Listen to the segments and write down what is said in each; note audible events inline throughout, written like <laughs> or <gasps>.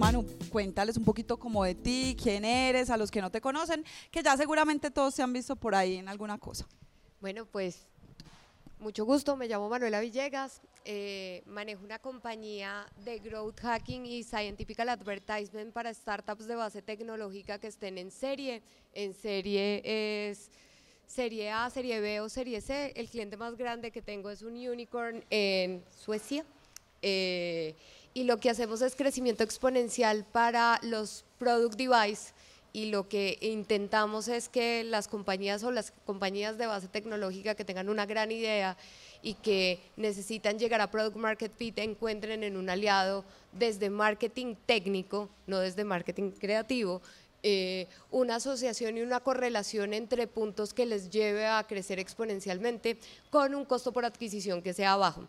Manu, cuéntales un poquito como de ti, quién eres, a los que no te conocen, que ya seguramente todos se han visto por ahí en alguna cosa. Bueno, pues mucho gusto, me llamo Manuela Villegas, eh, manejo una compañía de growth hacking y scientific advertisement para startups de base tecnológica que estén en serie. En serie es serie A, serie B o serie C. El cliente más grande que tengo es un unicorn en Suecia. Eh, y lo que hacemos es crecimiento exponencial para los product device y lo que intentamos es que las compañías o las compañías de base tecnológica que tengan una gran idea y que necesitan llegar a Product Market Fit encuentren en un aliado desde marketing técnico, no desde marketing creativo, eh, una asociación y una correlación entre puntos que les lleve a crecer exponencialmente con un costo por adquisición que sea bajo.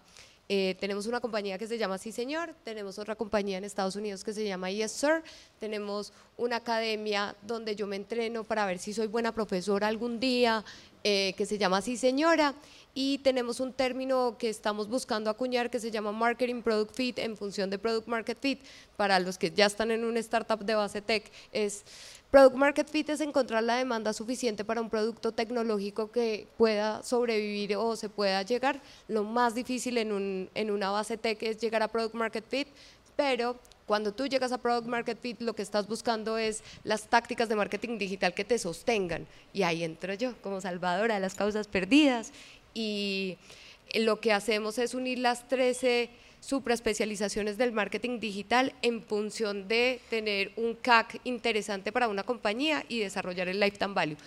Eh, tenemos una compañía que se llama Sí Señor, tenemos otra compañía en Estados Unidos que se llama Yes Sir, tenemos una academia donde yo me entreno para ver si soy buena profesora algún día, eh, que se llama Sí Señora, y tenemos un término que estamos buscando acuñar que se llama Marketing Product Fit en función de Product Market Fit, para los que ya están en una startup de base tech, es Product Market Fit es encontrar la demanda suficiente para un producto tecnológico que pueda sobrevivir o se pueda llegar. Lo más difícil en, un, en una base tech es llegar a Product Market Fit, pero cuando tú llegas a Product Market Fit, lo que estás buscando es las tácticas de marketing digital que te sostengan. Y ahí entro yo como salvadora de las causas perdidas. Y lo que hacemos es unir las 13 supraespecializaciones del marketing digital en función de tener un CAC interesante para una compañía y desarrollar el lifetime value.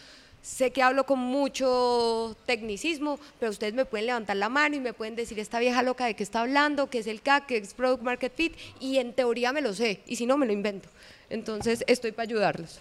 Sé que hablo con mucho tecnicismo, pero ustedes me pueden levantar la mano y me pueden decir esta vieja loca de qué está hablando, qué es el CAC, qué es Product Market Fit, y en teoría me lo sé, y si no, me lo invento. Entonces, estoy para ayudarlos.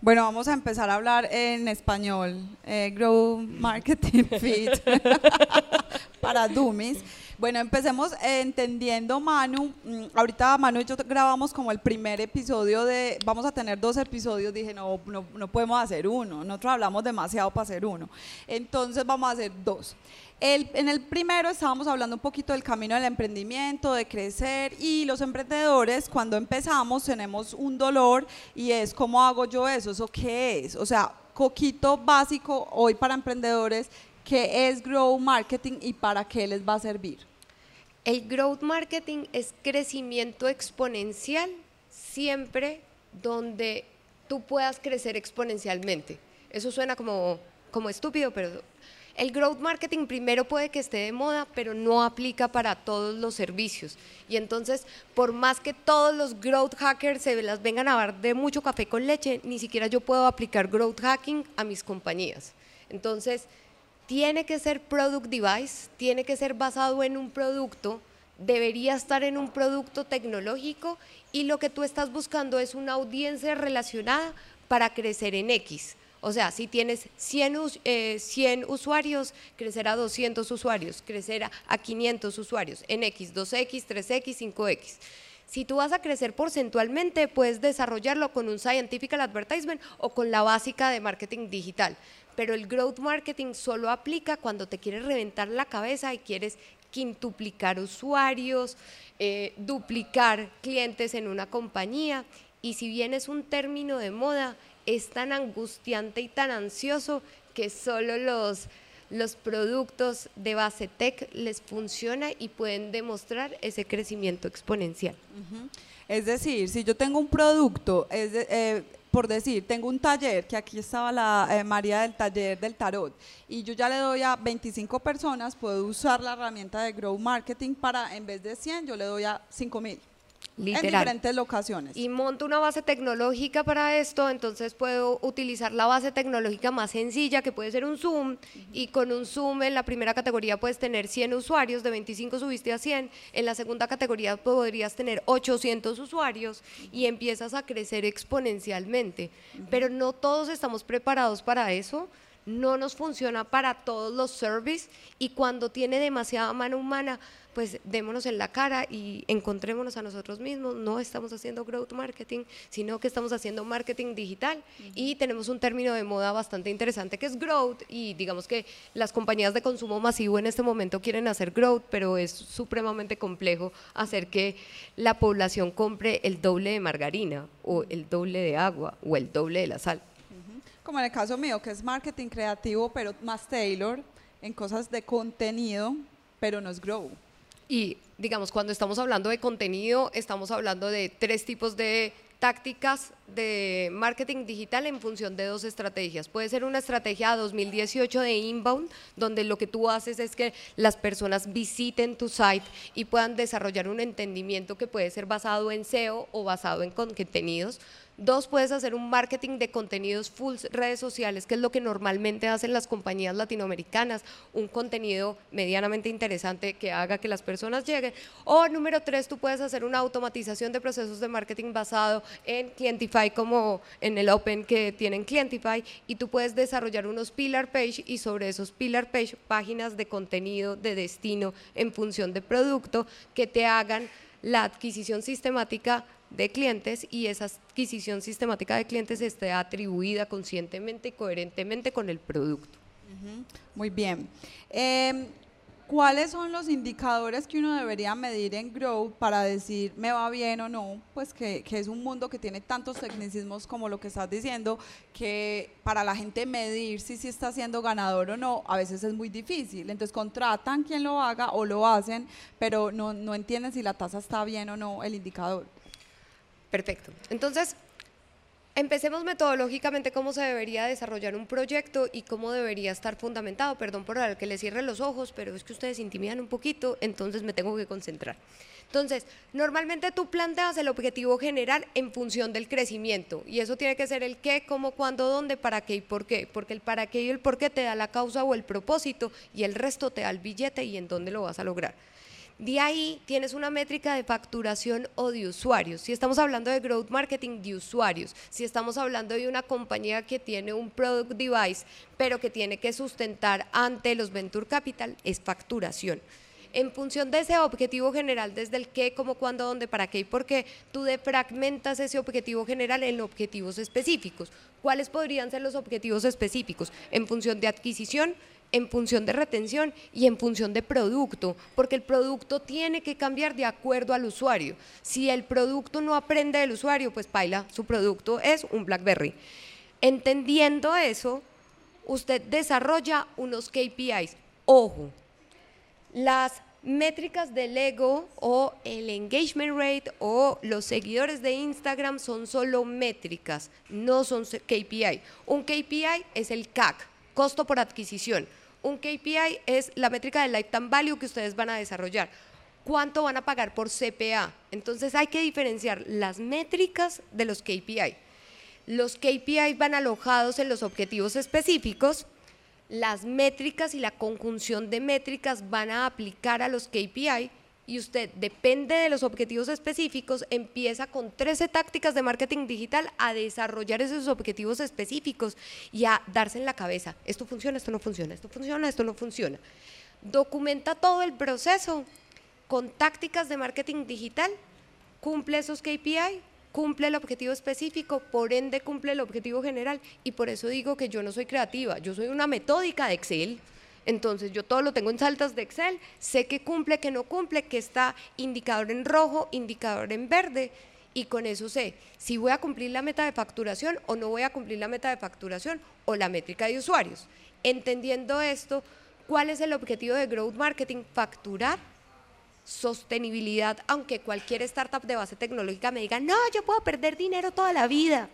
Bueno, vamos a empezar a hablar en español. Eh, grow Marketing Fit <laughs> para Dummies. Bueno, empecemos entendiendo, Manu. Mm, ahorita Manu y yo grabamos como el primer episodio de, vamos a tener dos episodios, dije, no, no, podemos hacer uno, nosotros hablamos demasiado para hacer uno. Entonces vamos a hacer dos. En el primero estábamos hablando un poquito del camino del emprendimiento, de crecer y los emprendedores cuando empezamos tenemos un dolor y es cómo hago yo eso, eso qué es, o sea, coquito básico hoy para emprendedores, qué es Grow Marketing y para qué les va a servir. El growth marketing es crecimiento exponencial siempre donde tú puedas crecer exponencialmente. Eso suena como, como estúpido, pero el growth marketing primero puede que esté de moda, pero no aplica para todos los servicios. Y entonces, por más que todos los growth hackers se las vengan a dar de mucho café con leche, ni siquiera yo puedo aplicar growth hacking a mis compañías. Entonces, tiene que ser product device, tiene que ser basado en un producto, debería estar en un producto tecnológico y lo que tú estás buscando es una audiencia relacionada para crecer en X. O sea, si tienes 100, 100 eh, usuarios, crecer a 200 usuarios, crecer a 500 usuarios en X, 2X, 3X, 5X. Si tú vas a crecer porcentualmente, puedes desarrollarlo con un Scientific Advertisement o con la básica de marketing digital pero el growth marketing solo aplica cuando te quieres reventar la cabeza y quieres quintuplicar usuarios, eh, duplicar clientes en una compañía. Y si bien es un término de moda, es tan angustiante y tan ansioso que solo los, los productos de base tech les funciona y pueden demostrar ese crecimiento exponencial. Es decir, si yo tengo un producto, es eh, por decir, tengo un taller, que aquí estaba la eh, María del taller del tarot, y yo ya le doy a 25 personas, puedo usar la herramienta de Grow Marketing para, en vez de 100, yo le doy a 5 mil. En diferentes locaciones. Y monto una base tecnológica para esto, entonces puedo utilizar la base tecnológica más sencilla, que puede ser un Zoom, y con un Zoom en la primera categoría puedes tener 100 usuarios, de 25 subiste a 100, en la segunda categoría podrías tener 800 usuarios y empiezas a crecer exponencialmente. Pero no todos estamos preparados para eso no nos funciona para todos los services y cuando tiene demasiada mano humana, pues démonos en la cara y encontrémonos a nosotros mismos. No estamos haciendo growth marketing, sino que estamos haciendo marketing digital y tenemos un término de moda bastante interesante que es growth y digamos que las compañías de consumo masivo en este momento quieren hacer growth, pero es supremamente complejo hacer que la población compre el doble de margarina o el doble de agua o el doble de la sal. Como en el caso mío, que es marketing creativo, pero más tailor en cosas de contenido, pero no es grow. Y digamos, cuando estamos hablando de contenido, estamos hablando de tres tipos de tácticas de marketing digital en función de dos estrategias. Puede ser una estrategia 2018 de inbound, donde lo que tú haces es que las personas visiten tu site y puedan desarrollar un entendimiento que puede ser basado en SEO o basado en contenidos. Dos, puedes hacer un marketing de contenidos full redes sociales, que es lo que normalmente hacen las compañías latinoamericanas, un contenido medianamente interesante que haga que las personas lleguen. O número tres, tú puedes hacer una automatización de procesos de marketing basado en Clientify, como en el Open que tienen Clientify, y tú puedes desarrollar unos pillar page y sobre esos pillar page páginas de contenido, de destino en función de producto que te hagan la adquisición sistemática de clientes y esa adquisición sistemática de clientes esté atribuida conscientemente y coherentemente con el producto. Muy bien. Em, ¿Cuáles son los indicadores que uno debería medir en Grow para decir me va bien o no? Pues que, es un mundo que tiene tantos tecnicismos como lo que estás diciendo, que para la gente medir si, si está siendo ganador o no, a veces es muy difícil. Entonces contratan quien lo haga o lo hacen, pero no, no entienden si la tasa está bien o no el indicador. Perfecto. Entonces, empecemos metodológicamente cómo se debería desarrollar un proyecto y cómo debería estar fundamentado. Perdón por el que le cierre los ojos, pero es que ustedes intimidan un poquito, entonces me tengo que concentrar. Entonces, normalmente tú planteas el objetivo general en función del crecimiento y eso tiene que ser el qué, cómo, cuándo, dónde, para qué y por qué, porque el para qué y el por qué te da la causa o el propósito y el resto te da el billete y en dónde lo vas a lograr. De ahí tienes una métrica de facturación o de usuarios. Si estamos hablando de growth marketing de usuarios, si estamos hablando de una compañía que tiene un product device, pero que tiene que sustentar ante los venture capital, es facturación. En función de ese objetivo general, desde el qué, cómo, cuándo, dónde, para qué y por qué, tú defragmentas ese objetivo general en objetivos específicos. ¿Cuáles podrían ser los objetivos específicos? En función de adquisición, en función de retención y en función de producto, porque el producto tiene que cambiar de acuerdo al usuario. Si el producto no aprende del usuario, pues paila, su producto es un BlackBerry. Entendiendo eso, usted desarrolla unos KPIs. Ojo, las métricas del ego o el engagement rate o los seguidores de Instagram son solo métricas, no son KPI. Un KPI es el CAC, costo por adquisición. Un KPI es la métrica del lifetime value que ustedes van a desarrollar. ¿Cuánto van a pagar por CPA? Entonces hay que diferenciar las métricas de los KPI. Los KPI van alojados en los objetivos específicos. Las métricas y la conjunción de métricas van a aplicar a los KPI y usted depende de los objetivos específicos, empieza con 13 tácticas de marketing digital a desarrollar esos objetivos específicos y a darse en la cabeza, esto funciona, esto no funciona, esto funciona, esto no funciona. Documenta todo el proceso con tácticas de marketing digital, cumple esos KPI, cumple el objetivo específico, por ende cumple el objetivo general y por eso digo que yo no soy creativa, yo soy una metódica de Excel entonces yo todo lo tengo en saltas de Excel, sé que cumple, que no cumple, que está indicador en rojo, indicador en verde y con eso sé si voy a cumplir la meta de facturación o no voy a cumplir la meta de facturación o la métrica de usuarios. Entendiendo esto, ¿cuál es el objetivo de Growth Marketing? Facturar sostenibilidad, aunque cualquier startup de base tecnológica me diga, no, yo puedo perder dinero toda la vida.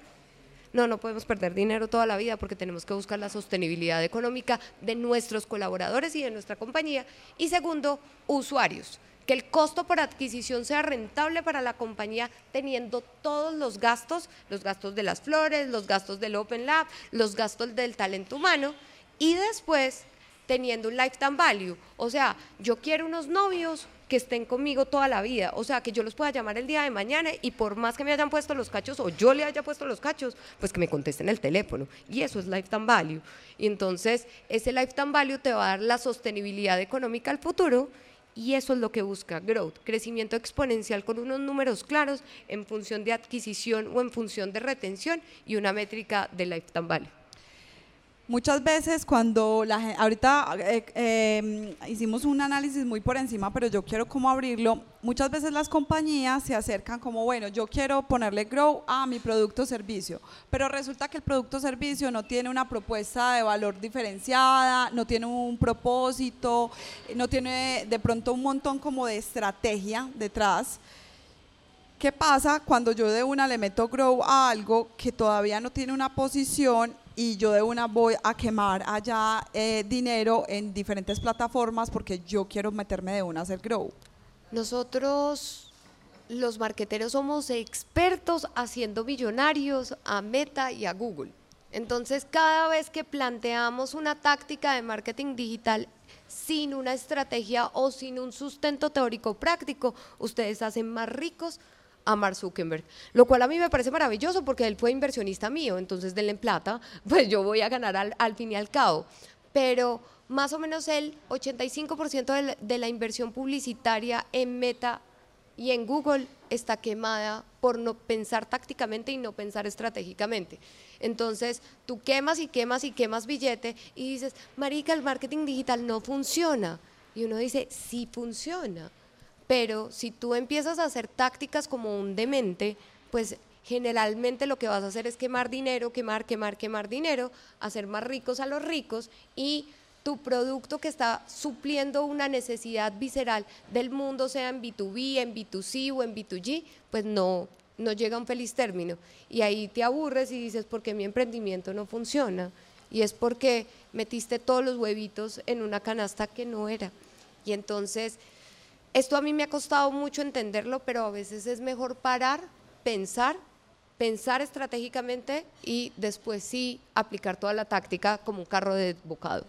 No, no podemos perder dinero toda la vida porque tenemos que buscar la sostenibilidad económica de nuestros colaboradores y de nuestra compañía. Y segundo, usuarios que el costo por adquisición sea rentable para la compañía teniendo todos los gastos, los gastos de las flores, los gastos del Open Lab, los gastos del talento humano y después teniendo un lifetime value. O sea, yo quiero unos novios que estén conmigo toda la vida. O sea, que yo los pueda llamar el día de mañana y por más que me hayan puesto los cachos o yo le haya puesto los cachos, pues que me contesten el teléfono. Y eso es lifetime value. Y entonces ese lifetime value te va a dar la sostenibilidad económica al futuro. Y eso es lo que busca Growth, crecimiento exponencial con unos números claros en función de adquisición o en función de retención y una métrica de lifetime value. Muchas veces cuando la gente, ahorita eh, eh, hicimos un análisis muy por encima, pero yo quiero como abrirlo, muchas veces las compañías se acercan como, bueno, yo quiero ponerle grow a mi producto o servicio, pero resulta que el producto o servicio no tiene una propuesta de valor diferenciada, no tiene un propósito, no tiene de pronto un montón como de estrategia detrás. ¿Qué pasa cuando yo de una le meto grow a algo que todavía no tiene una posición y yo de una voy a quemar allá eh, dinero en diferentes plataformas porque yo quiero meterme de una a hacer grow. Nosotros, los marqueteros, somos expertos haciendo millonarios a Meta y a Google. Entonces, cada vez que planteamos una táctica de marketing digital sin una estrategia o sin un sustento teórico práctico, ustedes hacen más ricos a Mark Zuckerberg, lo cual a mí me parece maravilloso porque él fue inversionista mío, entonces denle en plata, <laughs> pues yo voy a ganar al, fin y al cabo. Pero más o menos el 85% de la, de la inversión publicitaria en Meta y en Google está quemada por no pensar tácticamente y no pensar estratégicamente. Entonces, tú quemas y quemas y quemas billete y dices, marica, el marketing digital no funciona. Y uno dice, sí funciona pero si tú empiezas a hacer tácticas como un demente, pues generalmente lo que vas a hacer es quemar dinero, quemar, quemar, quemar dinero, hacer más ricos a los ricos y tu producto que está supliendo una necesidad visceral del mundo, sea en B2B, en B2C o en B2G, pues no, no llega a un feliz término. Y ahí te aburres y dices, ¿por qué mi emprendimiento no funciona? Y es porque metiste todos los huevitos en una canasta que no era. Y entonces esto a mí me ha costado mucho entenderlo, pero a veces es mejor parar, pensar, pensar estratégicamente y después sí aplicar toda la táctica como un carro de bocado.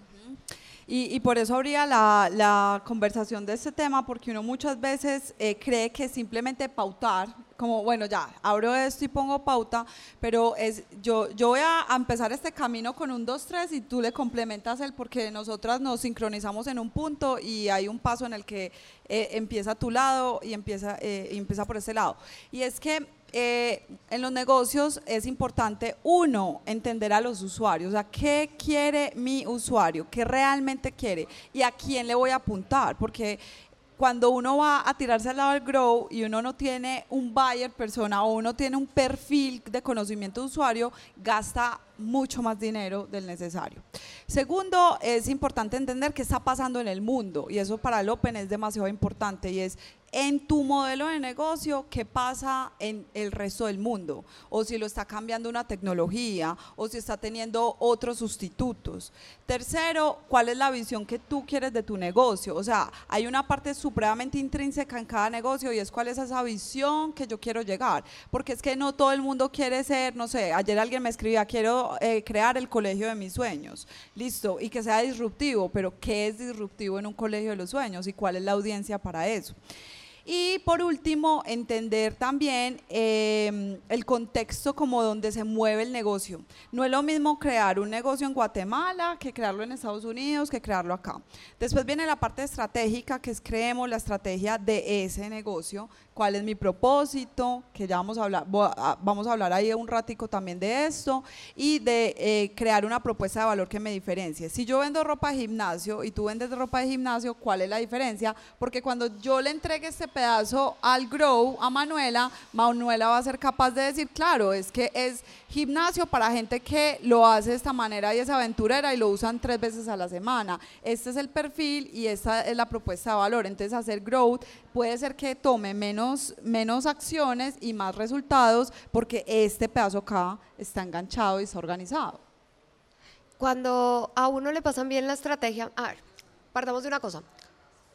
Y, por eso habría la, conversación de este tema, porque uno muchas veces eh, cree que simplemente pautar, como bueno, ya, abro esto y pongo pauta, pero es yo, yo voy a, empezar este camino con un 2, 3 y tú le complementas el porque nosotras nos sincronizamos en un punto y hay un paso en el que eh, empieza a tu lado y empieza, eh, empieza por ese lado. Y es que eh, en los negocios es importante, uno, entender a los usuarios, o sea, qué quiere mi usuario, qué realmente quiere y a quién le voy a apuntar, porque cuando uno va a tirarse al lado del grow y uno no tiene un buyer persona o uno tiene un perfil de conocimiento de usuario, gasta mucho más dinero del necesario. Segundo, es importante entender qué está pasando en el mundo y eso para el Open es demasiado importante y es en tu modelo de negocio qué pasa en el resto del mundo, o si lo está cambiando una tecnología, o si está teniendo otros sustitutos. Tercero, cuál es la visión que tú quieres de tu negocio. O sea, hay una parte supremamente intrínseca en cada negocio y es cuál es esa visión que yo quiero llegar. Porque es que no todo el mundo quiere ser, no sé, ayer alguien me escribía, quiero eh, crear el colegio de mis sueños. Listo, y que sea disruptivo, pero ¿qué es disruptivo en un colegio de los sueños y cuál es la audiencia para eso? Y por último, entender también em, el contexto como donde se mueve el negocio. No es lo mismo crear un negocio en Guatemala que crearlo en Estados Unidos, que crearlo acá. Después viene la parte estratégica, que es creemos la estrategia de ese negocio, cuál es mi propósito, que ya vamos a hablar, vamos a hablar ahí un ratico también de esto, y de eh, crear una propuesta de valor que me diferencie. Si yo vendo ropa de gimnasio y tú vendes ropa de gimnasio, ¿cuál es la diferencia? Porque cuando yo le entregue este pedazo al Grow, a Manuela, Manuela va a ser capaz de decir, claro, es que es gimnasio para gente que lo hace de esta manera y es aventurera y lo usan tres veces a la semana. Este es el perfil y esta es la propuesta de valor. Entonces hacer growth puede ser que tome menos, menos acciones y más resultados porque este pedazo acá está enganchado y está organizado. Cuando a uno le pasan bien la estrategia, a ver, partamos de una cosa.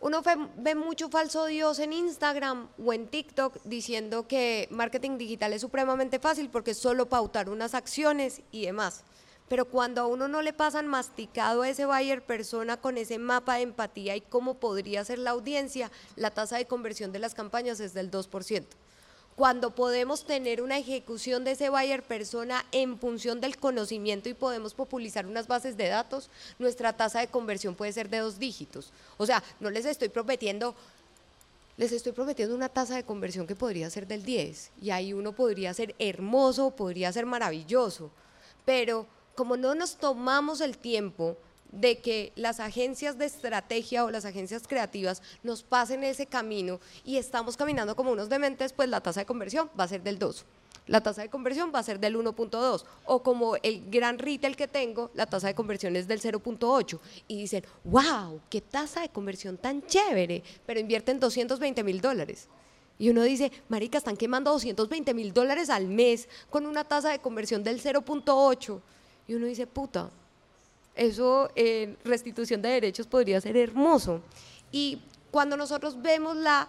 Uno ve, mucho falso Dios en Instagram o en TikTok diciendo que marketing digital es supremamente fácil porque solo pautar unas acciones y demás. Pero cuando a uno no le pasan masticado a ese buyer persona con ese mapa de empatía y cómo podría ser la audiencia, la tasa de conversión de las campañas es del 2% cuando podemos tener una ejecución de ese buyer persona en función del conocimiento y podemos popularizar unas bases de datos, nuestra tasa de conversión puede ser de dos dígitos. O sea, no les estoy prometiendo, les estoy prometiendo una tasa de conversión que podría ser del 10 y ahí uno podría ser hermoso, podría ser maravilloso, pero como no nos tomamos el tiempo de que las agencias de estrategia o las agencias creativas nos pasen ese camino y estamos caminando como unos dementes, pues la tasa de conversión va a ser del 2. La tasa de conversión va a ser del 1.2 o como el gran retail que tengo, la tasa de conversión es del 0.8 y dicen, wow, qué tasa de conversión tan chévere, pero invierten 220 mil dólares. Y uno dice, marica, están quemando 220 mil dólares al mes con una tasa de conversión del 0.8. Y uno dice, puta, eso en restitución de derechos podría ser hermoso. Y cuando nosotros vemos la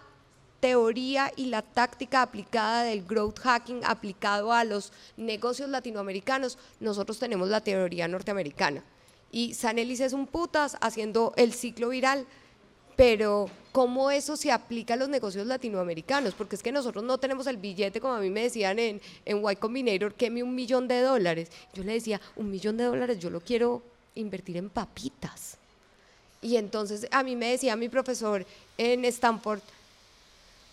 teoría y la táctica aplicada del growth hacking aplicado a los negocios latinoamericanos, nosotros tenemos la teoría norteamericana. Y Sanelis es un putas haciendo el ciclo viral, pero ¿cómo eso se aplica a los negocios latinoamericanos? Porque es que nosotros no tenemos el billete, como a mí me decían en, en Y Combinator, que me un millón de dólares. Yo le decía, un millón de dólares yo lo quiero invertir en papitas. Y entonces a mí me decía mi profesor en Stanford,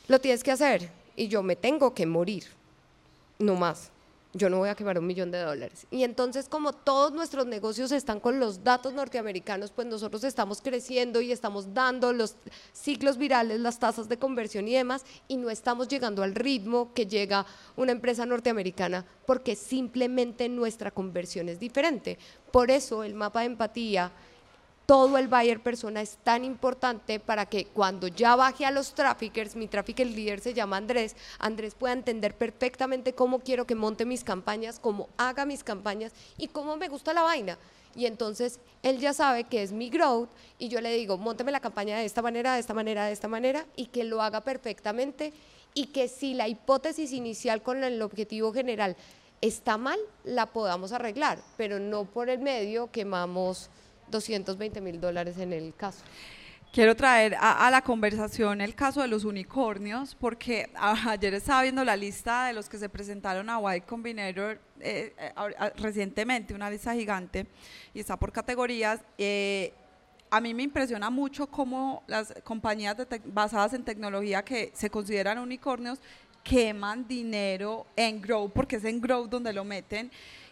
lo tienes que hacer y yo me tengo que morir, no más. Yo no voy a quemar un millón de dólares. Y entonces como todos nuestros negocios están con los datos norteamericanos, pues nosotros estamos creciendo y estamos dando los ciclos virales, las tasas de conversión y demás, y no estamos llegando al ritmo que llega una empresa norteamericana porque simplemente nuestra conversión es diferente. Por eso el mapa de empatía, todo el buyer persona es tan importante para que cuando ya baje a los traffickers, mi trafficker líder se llama Andrés, Andrés pueda entender perfectamente cómo quiero que monte mis campañas, cómo haga mis campañas y cómo me gusta la vaina. Y entonces él ya sabe que es mi growth y yo le digo, monteme la campaña de esta manera, de esta manera, de esta manera y que lo haga perfectamente y que si la hipótesis inicial con el objetivo general está mal, la podamos arreglar, pero no por el medio quemamos 220 mil dólares en el caso. Quiero traer a, la conversación el caso de los unicornios, porque ayer estaba viendo la lista de los que se presentaron a White Combinator eh, eh, recientemente, una lista gigante, y está por categorías. Eh, a mí me impresiona mucho cómo las compañías basadas en tecnología que se consideran unicornios queman dinero en Grow, porque es en Grow donde lo meten.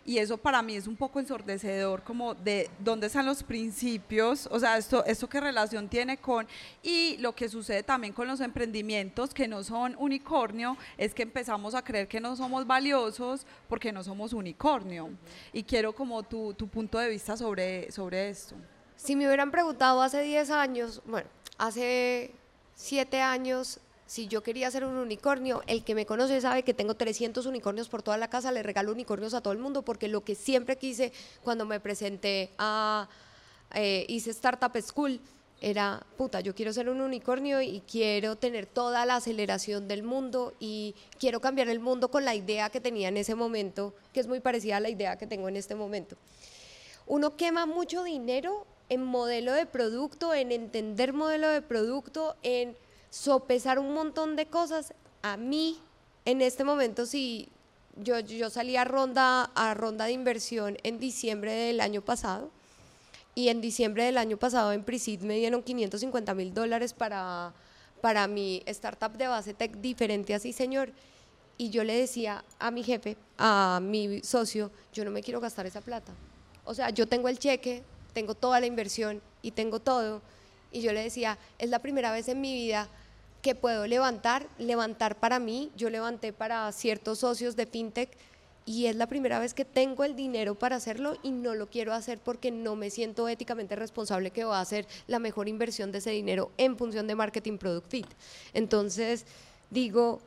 Y eso para mí es un poco ensordecedor, como de dónde están los principios, o sea, esto, esto qué relación tiene con, y lo que sucede también con los emprendimientos que no son unicornio, es que empezamos a creer que no somos valiosos porque no somos unicornio. Y quiero como tu, tu punto de vista sobre, sobre esto. Si me hubieran preguntado hace 10 años, bueno, hace 7 años si yo quería ser un unicornio, el que me conoce sabe que tengo 300 unicornios por toda la casa, le regalo unicornios a todo el mundo, porque lo que siempre quise cuando me presenté a, eh, hice Startup School, era, puta, yo quiero ser un unicornio y quiero tener toda la aceleración del mundo y quiero cambiar el mundo con la idea que tenía en ese momento, que es muy parecida a la idea que tengo en este momento. Uno quema mucho dinero en modelo de producto, en entender modelo de producto, en sopesar un montón de cosas. A mí, en este momento, si yo, yo salí a ronda, a ronda de inversión en diciembre del año pasado, y en diciembre del año pasado en Presid me dieron 550 mil dólares para, para mi startup de base tech diferente así, señor. Y yo le decía a mi jefe, a mi socio, yo no me quiero gastar esa plata. O sea, yo tengo el cheque, tengo toda la inversión y tengo todo y yo le decía, es la primera vez en mi vida que puedo levantar, levantar para mí, yo levanté para ciertos socios de FinTech y es la primera vez que tengo el dinero para hacerlo y no lo quiero hacer porque no me siento éticamente responsable que va a hacer la mejor inversión de ese dinero en función de marketing product fit. Entonces, digo,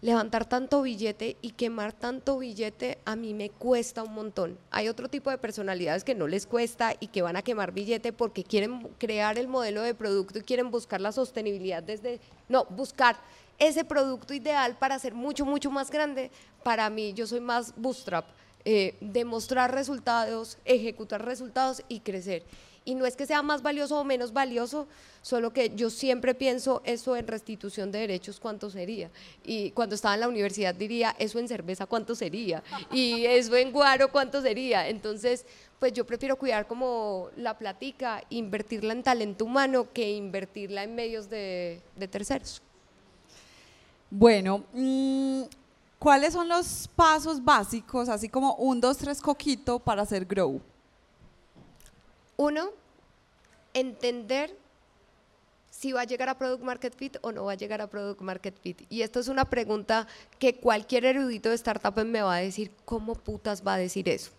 levantar tanto billete y quemar tanto billete a mí me cuesta un montón. Hay otro tipo de personalidades que no les cuesta y que van a quemar billete porque quieren crear el modelo de producto y quieren buscar la sostenibilidad desde, no, buscar ese producto ideal para ser mucho, mucho más grande. Para mí, yo soy más bootstrap. eh, demostrar resultados, ejecutar resultados y crecer. Y no es que sea más valioso o menos valioso, solo que yo siempre pienso eso en restitución de derechos, ¿cuánto sería? Y cuando estaba en la universidad diría, eso en cerveza, ¿cuánto sería? Y <laughs> eso en guaro, ¿cuánto sería? Entonces, pues yo prefiero cuidar como la platica, invertirla en talento humano que invertirla en medios de, terceros. Bueno, mm, ¿cuáles son los pasos básicos, así como un, dos, tres coquito para hacer grow? Uno, entender si va a llegar a Product Market Fit o no va a llegar a Product Market Fit. Y esto es una pregunta que cualquier erudito de startup me va a decir, ¿cómo putas va a decir eso?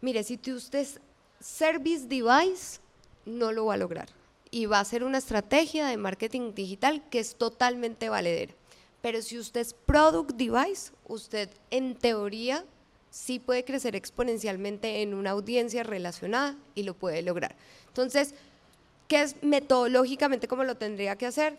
Mire, si usted es Service Device, no lo va a lograr. Y va a ser una estrategia de marketing digital que es totalmente valedera. Pero si usted es Product Device, usted en teoría sí puede crecer exponencialmente en una audiencia relacionada y lo puede lograr. Entonces, ¿qué es metodológicamente cómo lo tendría que hacer?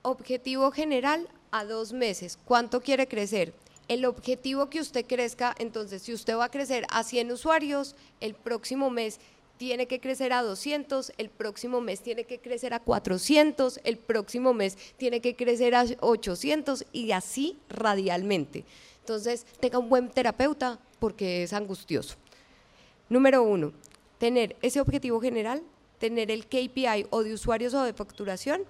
Objetivo general a dos meses. ¿Cuánto quiere crecer? El objetivo que usted crezca, entonces, si usted va a crecer a 100 usuarios, el próximo mes tiene que crecer a 200, el próximo mes tiene que crecer a 400, el próximo mes tiene que crecer a 800 y así radialmente. Entonces, tenga un buen terapeuta porque es angustioso. Número uno, tener ese objetivo general, tener el KPI o de usuarios o de facturación,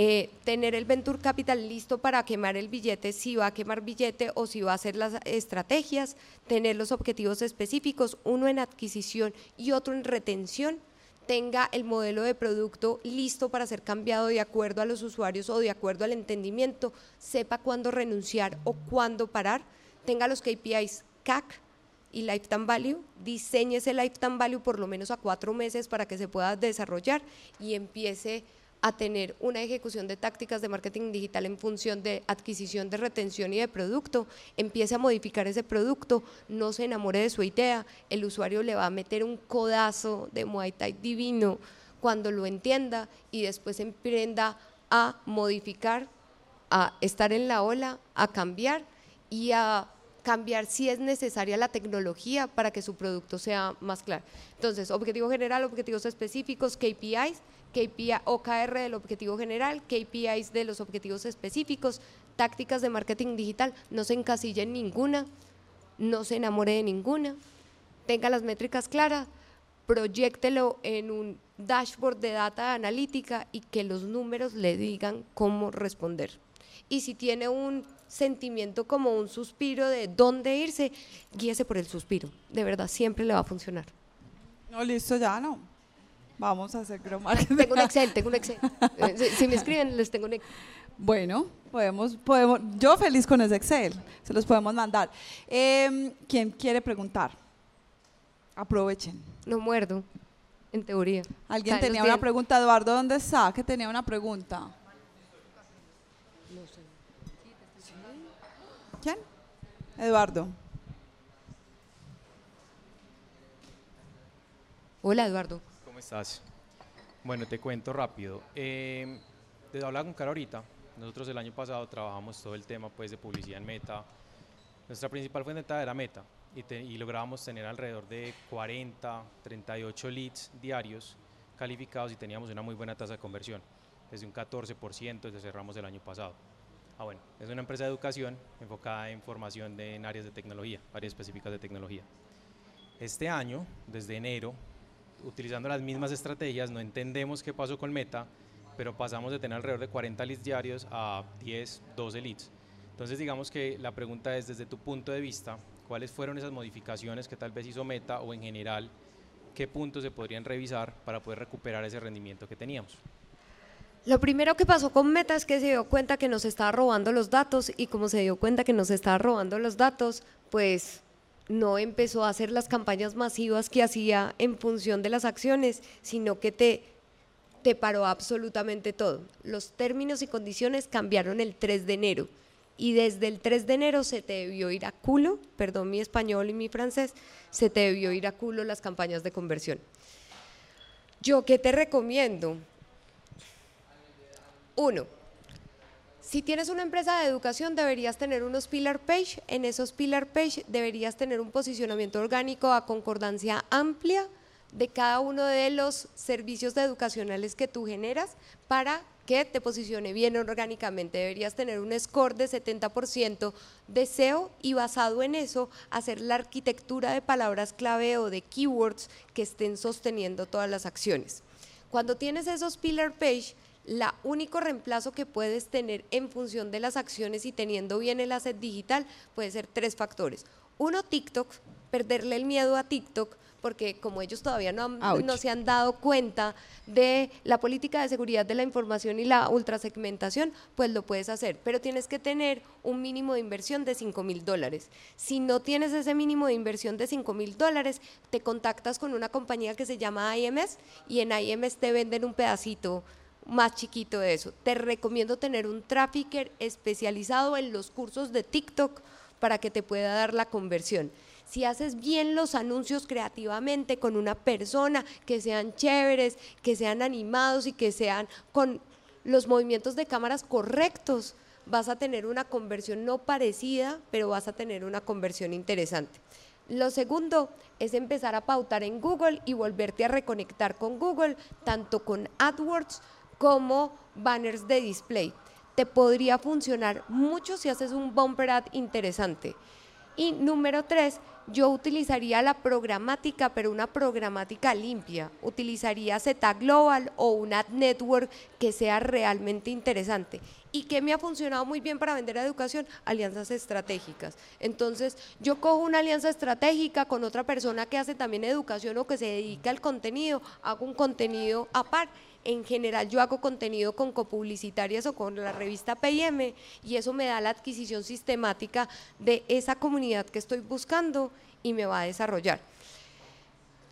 eh, tener el Venture Capital listo para quemar el billete, si va a quemar billete o si va a hacer las estrategias, tener los objetivos específicos, uno en adquisición y otro en retención, tenga el modelo de producto listo para ser cambiado de acuerdo a los usuarios o de acuerdo al entendimiento, sepa cuándo renunciar o cuándo parar, tenga los KPIs CAC y Lifetime Value, diseñe ese Lifetime Value por lo menos a cuatro meses para que se pueda desarrollar y empiece a tener una ejecución de tácticas de marketing digital en función de adquisición de retención y de producto, empiece a modificar ese producto, no se enamore de su idea, el usuario le va a meter un codazo de Muay Thai divino cuando lo entienda y después emprenda a modificar, a estar en la ola, a cambiar y a cambiar si es necesaria la tecnología para que su producto sea más claro. Entonces, objetivo general, objetivos específicos, KPIs, KPI, OKR del objetivo general, KPIs de los objetivos específicos, tácticas de marketing digital, no se encasille en ninguna, no se enamore de ninguna, tenga las métricas claras, proyectelo en un dashboard de data analítica y que los números le digan cómo responder. Y si tiene un sentimiento como un suspiro de dónde irse, guíese por el suspiro. De verdad, siempre le va a funcionar. No, listo, ya no. Vamos a hacer Grow Tengo un Excel, <laughs> tengo un Excel. Eh, si, me escriben, les tengo un Excel. Bueno, podemos, podemos, yo feliz con ese Excel, se los podemos mandar. Eh, ¿Quién quiere preguntar? Aprovechen. No muerdo, en teoría. Alguien tenía una pregunta, Eduardo, ¿dónde está? Que tenía una pregunta. No sé. ¿Quién? Eduardo. Hola, Eduardo. ¿Cómo estás? Bueno, te cuento rápido. Eh, desde hablar con Cara ahorita, nosotros el año pasado trabajamos todo el tema pues, de publicidad en Meta. Nuestra principal fuente era Meta y, y lográbamos tener alrededor de 40, 38 leads diarios calificados y teníamos una muy buena tasa de conversión, desde un 14% desde cerramos el año pasado. Ah, bueno, es una empresa de educación enfocada en formación de, en áreas de tecnología, áreas específicas de tecnología. Este año, desde enero, utilizando las mismas estrategias, no entendemos qué pasó con Meta, pero pasamos de tener alrededor de 40 leads diarios a 10, 12 leads. Entonces digamos que la pregunta es desde tu punto de vista, ¿cuáles fueron esas modificaciones que tal vez hizo Meta o en general, qué puntos se podrían revisar para poder recuperar ese rendimiento que teníamos? Lo primero que pasó con Meta es que se dio cuenta que nos estaba robando los datos y como se dio cuenta que nos estaba robando los datos, pues no empezó a hacer las campañas masivas que hacía en función de las acciones, sino que te, te paró absolutamente todo. Los términos y condiciones cambiaron el 3 de enero y desde el 3 de enero se te debió ir a culo, perdón mi español y mi francés, se te debió ir a culo las campañas de conversión. Yo qué te recomiendo? Uno, Si tienes una empresa de educación, deberías tener unos pillar page. En esos pillar page deberías tener un posicionamiento orgánico a concordancia amplia de cada uno de los servicios educacionales que tú generas para que te posicione bien orgánicamente. Deberías tener un score de 70% de SEO y basado en eso hacer la arquitectura de palabras clave o de keywords que estén sosteniendo todas las acciones. Cuando tienes esos pillar page, la único reemplazo que puedes tener en función de las acciones y teniendo bien el asset digital puede ser tres factores. Uno, TikTok, perderle el miedo a TikTok porque como ellos todavía no, no, se han dado cuenta de la política de seguridad de la información y la ultrasegmentación, pues lo puedes hacer, pero tienes que tener un mínimo de inversión de 5 mil dólares. Si no tienes ese mínimo de inversión de 5 mil dólares, te contactas con una compañía que se llama IMS y en IMS te venden un pedacito más chiquito de eso. Te recomiendo tener un trafficker especializado en los cursos de TikTok para que te pueda dar la conversión si haces bien los anuncios creativamente con una persona, que sean chéveres, que sean animados y que sean con los movimientos de cámaras correctos, vas a tener una conversión no parecida, pero vas a tener una conversión interesante. Lo segundo es empezar a pautar en Google y volverte a reconectar con Google, tanto con AdWords como banners de display. Te podría funcionar mucho si haces un bumper ad interesante. Y número tres, yo utilizaría la programática, pero una programática limpia. Utilizaría Z Global o un Ad Network que sea realmente interesante. ¿Y qué me ha funcionado muy bien para vender educación? Alianzas estratégicas. Entonces, yo cojo una alianza estratégica con otra persona que hace también educación o que se dedica al contenido, hago un contenido a par en general yo hago contenido con copublicitarias o con la revista PM y eso me da la adquisición sistemática de esa comunidad que estoy buscando y me va a desarrollar.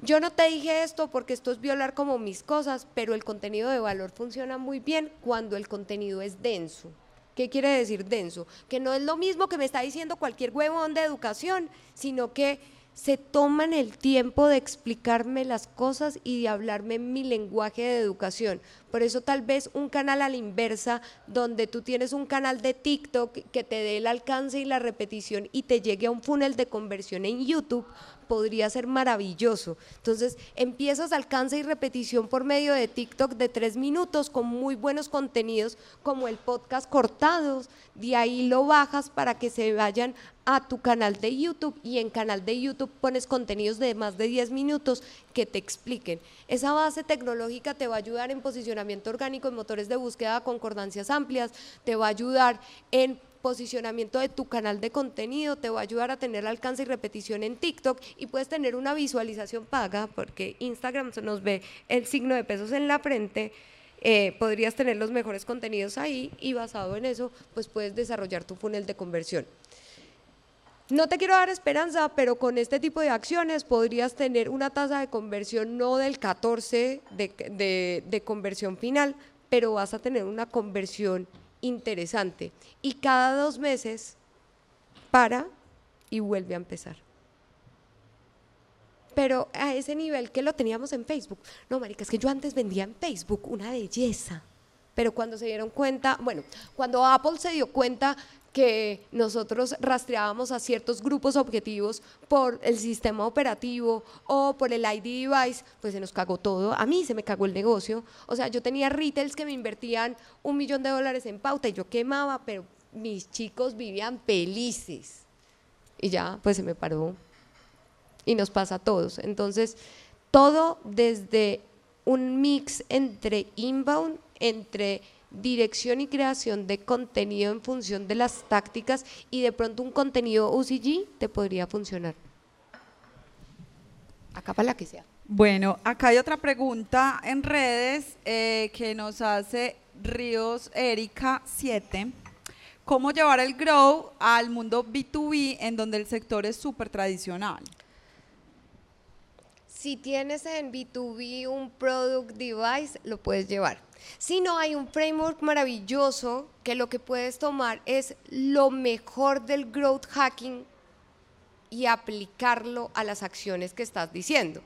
Yo no te dije esto porque esto es violar como mis cosas, pero el contenido de valor funciona muy bien cuando el contenido es denso. ¿Qué quiere decir denso? Que no es lo mismo que me está diciendo cualquier huevón de educación, sino que se toman el tiempo de explicarme las cosas y de hablarme mi lenguaje de educación. Por eso tal vez un canal a la inversa, donde tú tienes un canal de TikTok que te dé el alcance y la repetición y te llegue a un funnel de conversión en YouTube, podría ser maravilloso. Entonces, empiezas alcance y repetición por medio de TikTok de tres minutos con muy buenos contenidos como el podcast cortados. De ahí lo bajas para que se vayan a tu canal de YouTube y en canal de YouTube pones contenidos de más de 10 minutos que te expliquen. Esa base tecnológica te va a ayudar en posicionamiento orgánico en motores de búsqueda concordancias amplias, te va a ayudar en posicionamiento de tu canal de contenido, te va a ayudar a tener alcance y repetición en TikTok y puedes tener una visualización paga porque Instagram nos ve el signo de pesos en la frente. Eh, podrías tener los mejores contenidos ahí y basado en eso, pues puedes desarrollar tu funnel de conversión. No te quiero dar esperanza, pero con este tipo de acciones podrías tener una tasa de conversión no del 14 de, de conversión final, pero vas a tener una conversión interesante. Y cada dos meses para y vuelve a empezar. Pero a ese nivel que lo teníamos en Facebook. No, marica, es que yo antes vendía en Facebook una belleza. Pero cuando se dieron cuenta, bueno, cuando Apple se dio cuenta que nosotros rastreábamos a ciertos grupos objetivos por el sistema operativo o por el ID device, pues se nos cagó todo. A mí se me cagó el negocio. O sea, yo tenía retails que me invertían un millón de dólares en pauta y yo quemaba, pero mis chicos vivían felices. Y ya, pues se me paró. Y nos pasa a todos. Entonces, todo desde un mix entre inbound, entre dirección y creación de contenido en función de las tácticas y de pronto un contenido UCG te podría funcionar. Acá para la que sea. Bueno, acá hay otra pregunta en redes eh, que nos hace Ríos Erika 7. ¿Cómo llevar el grow al mundo B2B en donde el sector es súper tradicional? Si tienes en B2B un product device, lo puedes llevar si no, hay un framework maravilloso que lo que puedes tomar es lo mejor del growth hacking y aplicarlo a las acciones que estás diciendo.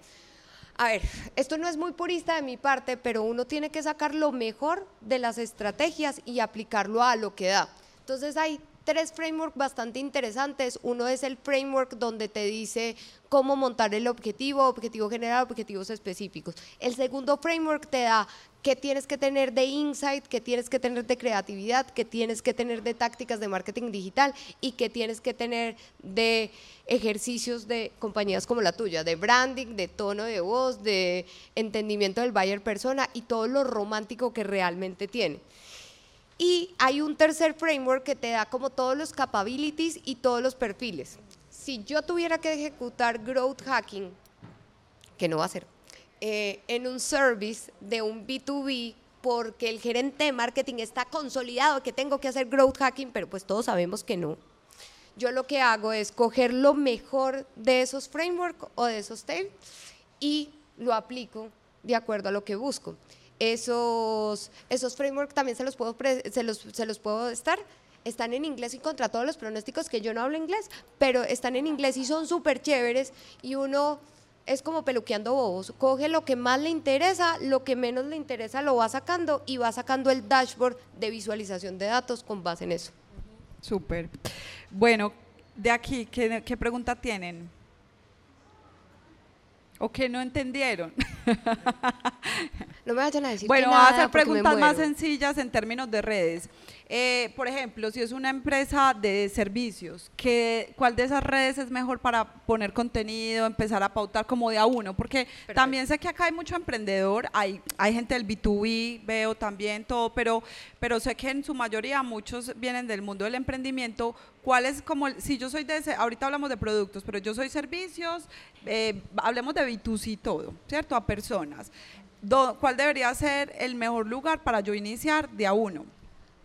A ver, esto no es muy purista de mi parte, pero uno tiene que sacar lo mejor de las estrategias y aplicarlo a lo que da. Entonces hay tres frameworks bastante interesantes. Uno es el framework donde te dice cómo montar el objetivo, objetivo general, objetivos específicos. El segundo framework te da qué tienes que tener de insight, qué tienes que tener de creatividad, qué tienes que tener de tácticas de marketing digital y qué tienes que tener de ejercicios de compañías como la tuya, de branding, de tono de voz, de entendimiento del buyer persona y todo lo romántico que realmente tiene. Y hay un tercer framework que te da como todos los capabilities y todos los perfiles. Si yo tuviera que ejecutar growth hacking, que no va a ser, eh, en un service de un B2B porque el gerente de marketing está consolidado que tengo que hacer growth hacking, pero pues todos sabemos que no. Yo lo que hago es coger lo mejor de esos frameworks o de esos teams y lo aplico de acuerdo a lo que busco esos, esos frameworks también se los puedo, se los, se los puedo estar. Están en inglés y contra todos los pronósticos que yo no hablo inglés, pero están en inglés y son súper chéveres y uno es como peluqueando bobos. Coge lo que más le interesa, lo que menos le interesa lo va sacando y va sacando el dashboard de visualización de datos con base en eso. Súper. Bueno, de aquí, ¿qué, qué pregunta tienen? ¿O qué no entendieron? <laughs> No me vayan a decir Bueno, que voy a hacer preguntas más sencillas en términos de redes. Eh, por ejemplo, si es una empresa de servicios, ¿qué, ¿cuál de esas redes es mejor para poner contenido, empezar a pautar como de a uno? Porque también sé que acá hay mucho emprendedor, hay, hay gente del B2B, veo también todo, pero, pero sé que en su mayoría muchos vienen del mundo del emprendimiento. ¿Cuál es como, el- si yo soy de ese, ahorita hablamos de productos, pero yo soy servicios, eh, hablemos de B2C y todo, ¿cierto? A personas. ¿Cuál debería ser el mejor lugar para yo iniciar de a uno?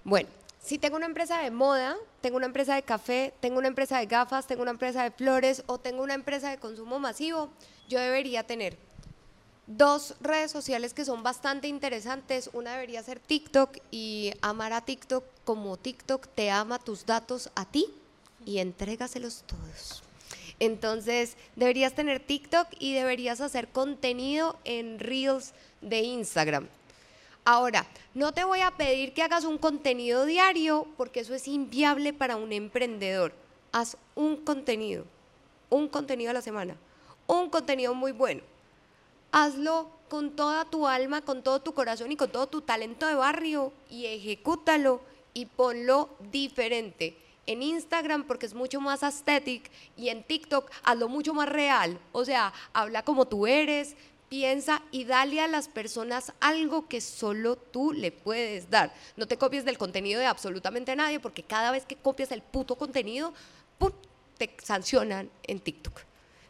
Bueno, si tengo una empresa de moda, tengo una empresa de café, tengo una empresa de gafas, tengo una empresa de flores o tengo una empresa de consumo masivo, yo debería tener dos redes sociales que son bastante interesantes. Una debería ser TikTok y amar a TikTok como TikTok te ama tus datos a ti y entrégaselos todos. Entonces, deberías tener TikTok y deberías hacer contenido en Reels de Instagram. Ahora, no te voy a pedir que hagas un contenido diario porque eso es inviable para un emprendedor. Haz un contenido, un contenido a la semana, un contenido muy bueno. Hazlo con toda tu alma, con todo tu corazón y con todo tu talento de barrio y ejecútalo y ponlo diferente. En Instagram porque es mucho más aesthetic y en TikTok hazlo mucho más real. O sea, habla como tú eres, piensa y dale a las personas algo que solo tú le puedes dar. No te copies del contenido de absolutamente nadie porque cada vez que copias el puto contenido, ¡pum! te sancionan en TikTok.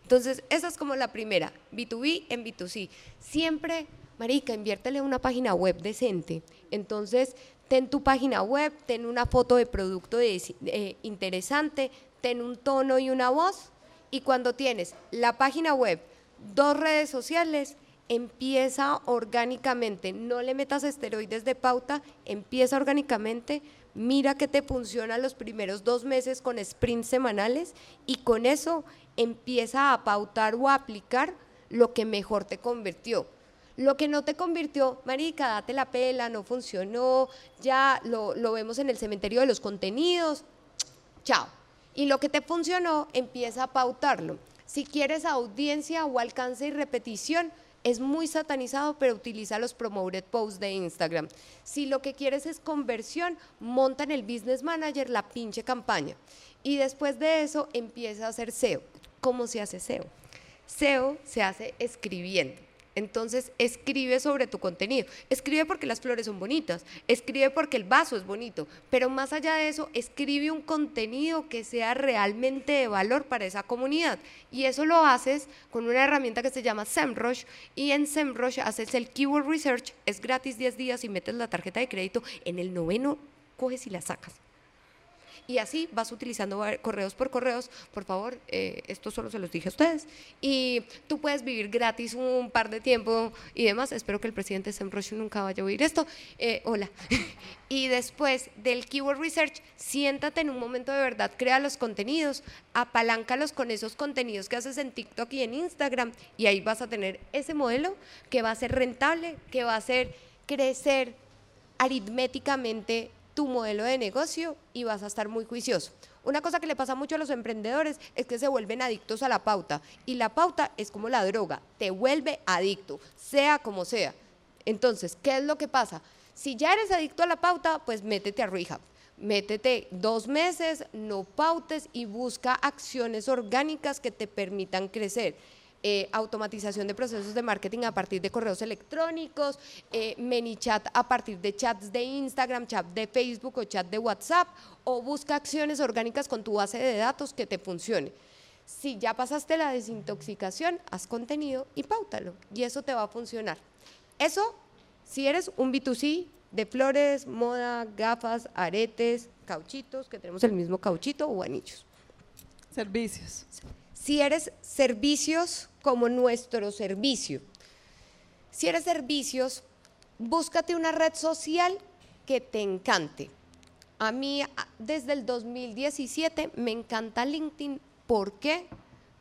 Entonces, esa es como la primera, B2B en B2C. Siempre, marica, inviértele una página web decente. Entonces, ten tu página web, ten una foto de producto eh, interesante, ten un tono y una voz. Y cuando tienes la página web, dos redes sociales, empieza orgánicamente. No le metas esteroides de pauta, empieza orgánicamente. Mira que te funciona los primeros dos meses con sprints semanales y con eso empieza a pautar o a aplicar lo que mejor te convirtió. Lo que no te convirtió, marica, date la pela, no funcionó, ya lo, vemos en el cementerio de los contenidos, chao. Y lo que te funcionó, empieza a pautarlo. Si quieres audiencia o alcance y repetición, es muy satanizado, pero utiliza los promoted posts de Instagram. Si lo que quieres es conversión, monta en el Business Manager la pinche campaña. Y después de eso, empieza a hacer SEO. ¿Cómo se hace SEO? SEO se hace escribiendo. Entonces, escribe sobre tu contenido. Escribe porque las flores son bonitas, escribe porque el vaso es bonito, pero más allá de eso, escribe un contenido que sea realmente de valor para esa comunidad. Y eso lo haces con una herramienta que se llama SEMrush y en SEMrush haces el keyword research, es gratis 10 días y metes la tarjeta de crédito, en el noveno coges y la sacas. Y así vas utilizando correos por correos. Por favor, eh, esto solo se los dije a ustedes. Y tú puedes vivir gratis un par de tiempo y demás. Espero que el presidente Sam nunca vaya a oír esto. Eh, hola. <laughs> y después del Keyword Research, siéntate en un momento de verdad, crea los contenidos, apaláncalos con esos contenidos que haces en TikTok y en Instagram y ahí vas a tener ese modelo que va a ser rentable, que va a hacer crecer aritméticamente tu modelo de negocio y vas a estar muy juicioso. Una cosa que le pasa mucho a los emprendedores es que se vuelven adictos a la pauta y la pauta es como la droga, te vuelve adicto, sea como sea. Entonces, ¿qué es lo que pasa? Si ya eres adicto a la pauta, pues métete a rehab. Métete dos meses, no pautes y busca acciones orgánicas que te permitan crecer. Eh, automatización de procesos de marketing a partir de correos electrónicos, eh, ManyChat a partir de chats de Instagram, chat de Facebook o chat de WhatsApp, o busca acciones orgánicas con tu base de datos que te funcione. Si ya pasaste la desintoxicación, haz contenido y pautalo, y eso te va a funcionar. Eso, si eres un B2C de flores, moda, gafas, aretes, cauchitos, que tenemos el mismo cauchito o anillos. Servicios. Si eres servicios como nuestro servicio. Si eres servicios, búscate una red social que te encante. A mí desde el 2017 me encanta LinkedIn. ¿Por qué?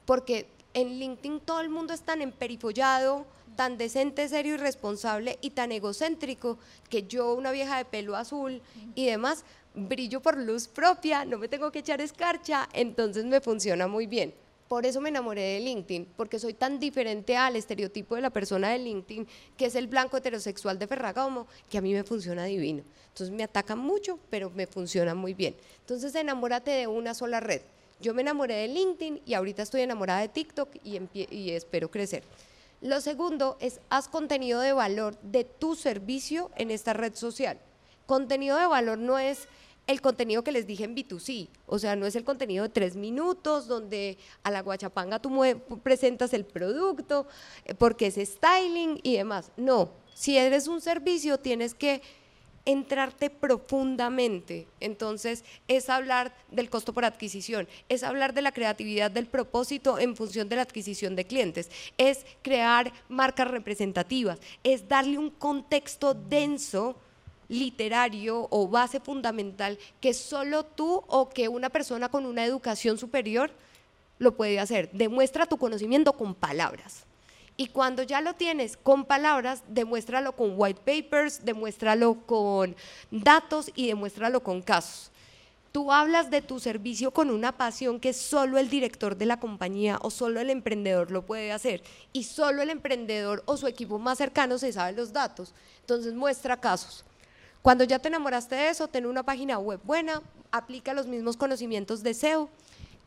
Porque en LinkedIn todo el mundo es tan emperifollado, tan decente, serio y responsable y tan egocéntrico que yo, una vieja de pelo azul y demás, brillo por luz propia, no me tengo que echar escarcha, entonces me funciona muy bien. Por eso me enamoré de LinkedIn, porque soy tan diferente al estereotipo de la persona de LinkedIn, que es el blanco heterosexual de Ferragamo, que a mí me funciona divino. Entonces me atacan mucho, pero me funciona muy bien. Entonces enamórate de una sola red. Yo me enamoré de LinkedIn y ahorita estoy enamorada de TikTok y, y espero crecer. Lo segundo es haz contenido de valor de tu servicio en esta red social. Contenido de valor no es el contenido que les dije en B2C. O sea, no es el contenido de tres minutos donde a la guachapanga tú presentas el producto eh, porque es styling y demás. No, si eres un servicio tienes que entrarte profundamente. Entonces, es hablar del costo por adquisición, es hablar de la creatividad del propósito en función de la adquisición de clientes, es crear marcas representativas, es darle un contexto denso literario o base fundamental que solo tú o que una persona con una educación superior lo puede hacer. Demuestra tu conocimiento con palabras. Y cuando ya lo tienes con palabras, demuéstralo con white papers, demuéstralo con datos y demuéstralo con casos. Tú hablas de tu servicio con una pasión que solo el director de la compañía o solo el emprendedor lo puede hacer. Y solo el emprendedor o su equipo más cercano se sabe los datos. Entonces muestra casos. Cuando ya te enamoraste de eso, ten una página web buena, aplica los mismos conocimientos de SEO,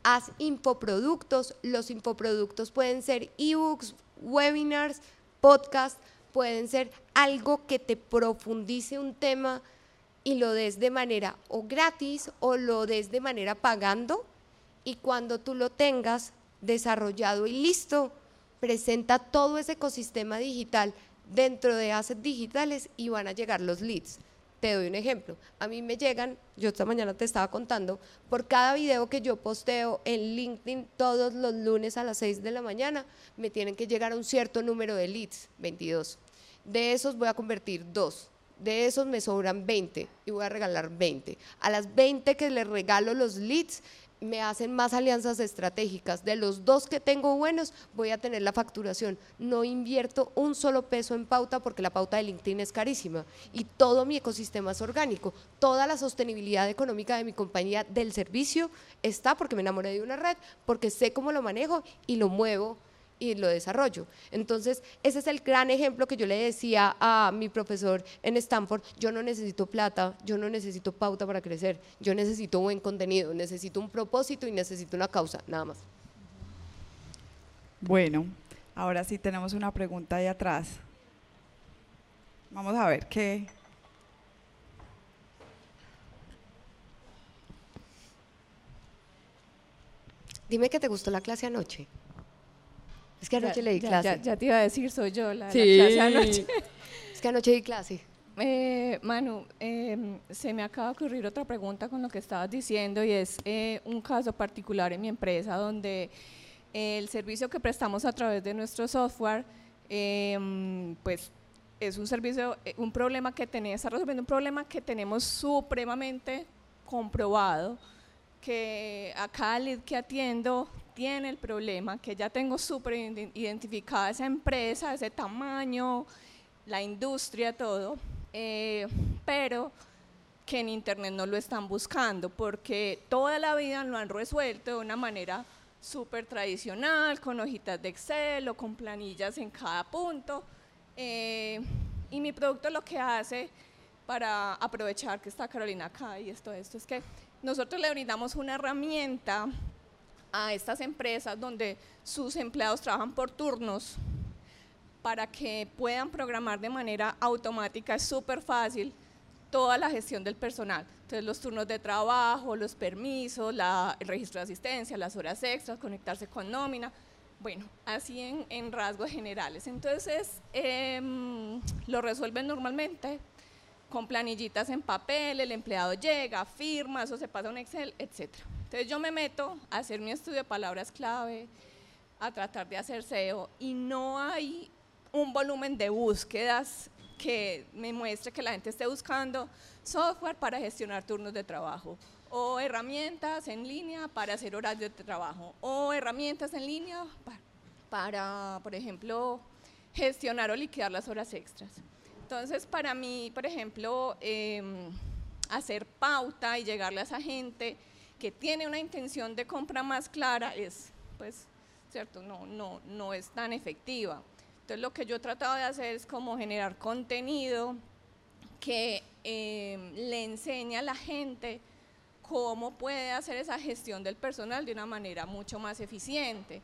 haz infoproductos. Los infoproductos pueden ser ebooks, webinars, podcasts, pueden ser algo que te profundice un tema y lo des de manera o gratis o lo des de manera pagando. Y cuando tú lo tengas desarrollado y listo, presenta todo ese ecosistema digital dentro de assets digitales y van a llegar los leads. Te doy un ejemplo. A mí me llegan, yo esta mañana te estaba contando, por cada video que yo posteo en LinkedIn todos los lunes a las 6 de la mañana, me tienen que llegar un cierto número de leads, 22. De esos voy a convertir dos. De esos me sobran 20 y voy a regalar 20. A las 20 que les regalo los leads, me hacen más alianzas estratégicas. De los dos que tengo buenos, voy a tener la facturación. No invierto un solo peso en pauta porque la pauta de LinkedIn es carísima y todo mi ecosistema es orgánico. Toda la sostenibilidad económica de mi compañía del servicio está porque me enamoré de una red, porque sé cómo lo manejo y lo muevo y lo desarrollo. Entonces, ese es el gran ejemplo que yo le decía a mi profesor en Stanford, yo no necesito plata, yo no necesito pauta para crecer, yo necesito buen contenido, necesito un propósito y necesito una causa, nada más. Bueno, ahora sí tenemos una pregunta ahí atrás. Vamos a ver qué... Dime que te gustó la clase anoche. Es que anoche le di clase. Ya, te iba a decir, soy yo la, clase anoche. <laughs> Es que anoche di clase. eh, Manu, em, se me acaba de ocurrir otra pregunta con lo que estabas diciendo y es eh, un caso particular en mi empresa donde el servicio que prestamos a través de nuestro software, em, pues es un servicio, eh, un problema que tenemos, está resolviendo un problema que tenemos supremamente comprobado, que a cada lead que atiendo tiene el problema, que ya tengo súper identificada esa empresa, ese tamaño, la industria, todo, eh, pero que en Internet no lo están buscando, porque toda la vida lo han resuelto de una manera súper tradicional, con hojitas de Excel o con planillas en cada punto. Eh, y mi producto lo que hace para aprovechar que está Carolina acá y esto, esto es que nosotros le brindamos una herramienta a estas empresas donde sus empleados trabajan por turnos para que puedan programar de manera automática, es súper fácil, toda la gestión del personal. Entonces los turnos de trabajo, los permisos, la, el registro de asistencia, las horas extras, conectarse con nómina, bueno, así en, rasgos generales. Entonces, em, lo resuelven normalmente con planillitas en papel, el empleado llega, firma, eso se pasa a un Excel, etc. Entonces yo me meto a hacer mi estudio de palabras clave, a tratar de hacer SEO y no hay un volumen de búsquedas que me muestre que la gente esté buscando software para gestionar turnos de trabajo o herramientas en línea para hacer horarios de trabajo, o herramientas en línea para, por ejemplo, gestionar o liquidar las horas extras. Entonces, para mí, por ejemplo, em, hacer pauta y llegarle a esa gente que tiene una intención de compra más clara es, pues, cierto, no, no, no es tan efectiva. Entonces, lo que yo he tratado de hacer es como generar contenido que em, le enseñe a la gente cómo puede hacer esa gestión del personal de una manera mucho más eficiente.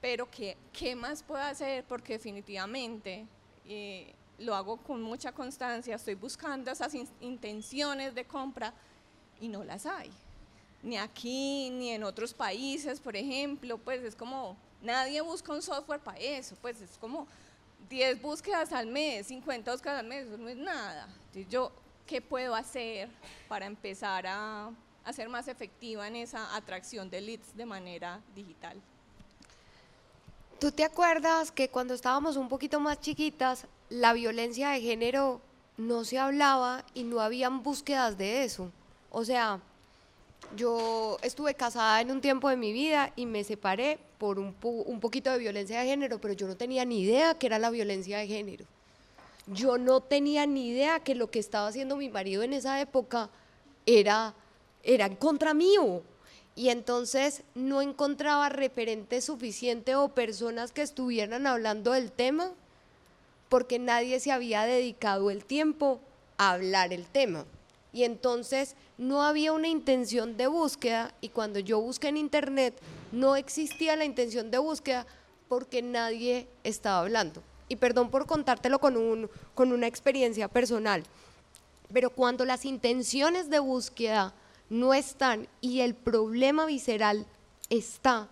Pero ¿qué, qué más puedo hacer? Porque definitivamente eh, lo hago con mucha constancia, estoy buscando esas intenciones de compra y no las hay. Ni aquí, ni en otros países, por ejemplo, pues es como, nadie busca un software para eso, pues es como 10 búsquedas al mes, 50 búsquedas al mes, eso no es nada. Entonces yo qué puedo hacer para empezar a, a ser más efectiva en esa atracción de leads de manera digital. ¿Tú te acuerdas que cuando estábamos un poquito más chiquitas, la violencia de género no se hablaba y no habían búsquedas de eso? O sea, yo estuve casada en un tiempo de mi vida y me separé por un, un poquito de violencia de género, pero yo no tenía ni idea que era la violencia de género yo no tenía ni idea que lo que estaba haciendo mi marido en esa época era, era en contra mío. Y entonces no encontraba referente suficiente o personas que estuvieran hablando del tema porque nadie se había dedicado el tiempo a hablar el tema. Y entonces no había una intención de búsqueda y cuando yo busqué en internet no existía la intención de búsqueda porque nadie estaba hablando y perdón por contártelo con, un, con una experiencia personal, pero cuando las intenciones de búsqueda no están y el problema visceral está,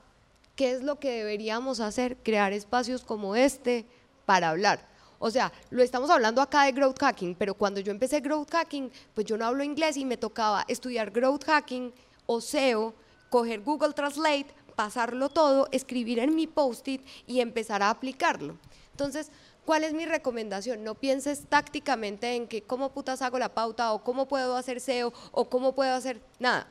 ¿qué es lo que deberíamos hacer? Crear espacios como este para hablar. O sea, lo estamos hablando acá de growth hacking, pero cuando yo empecé growth hacking, pues yo no hablo inglés y me tocaba estudiar growth hacking o SEO, coger Google Translate, pasarlo todo, escribir en mi post-it y empezar a aplicarlo. Entonces, ¿cuál es mi recomendación? No pienses tácticamente en que cómo putas hago la pauta o cómo puedo hacer SEO o cómo puedo hacer nada.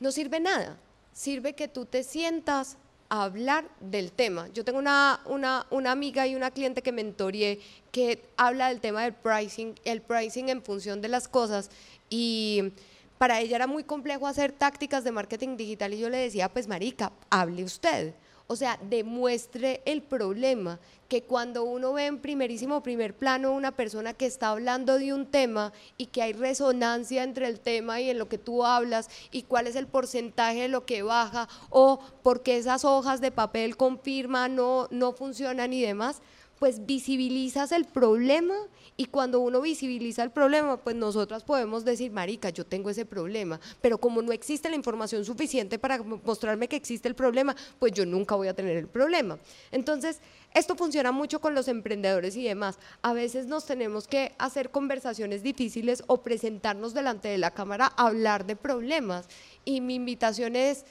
No sirve nada. Sirve que tú te sientas hablar del tema. Yo tengo una, una, una, amiga y una cliente que mentoreé que habla del tema del pricing, el pricing en función de las cosas y para ella era muy complejo hacer tácticas de marketing digital y yo le decía, pues marica, hable usted. O sea, demuestre el problema, que cuando uno ve en primerísimo primer plano una persona que está hablando de un tema y que hay resonancia entre el tema y en lo que tú hablas y cuál es el porcentaje de lo que baja o por qué esas hojas de papel con firma no, no funcionan y demás, pues visibilizas el problema y cuando uno visibiliza el problema, pues nosotras podemos decir, marica, yo tengo ese problema, pero como no existe la información suficiente para mostrarme que existe el problema, pues yo nunca voy a tener el problema. Entonces, esto funciona mucho con los emprendedores y demás. A veces nos tenemos que hacer conversaciones difíciles o presentarnos delante de la cámara a hablar de problemas. Y mi invitación es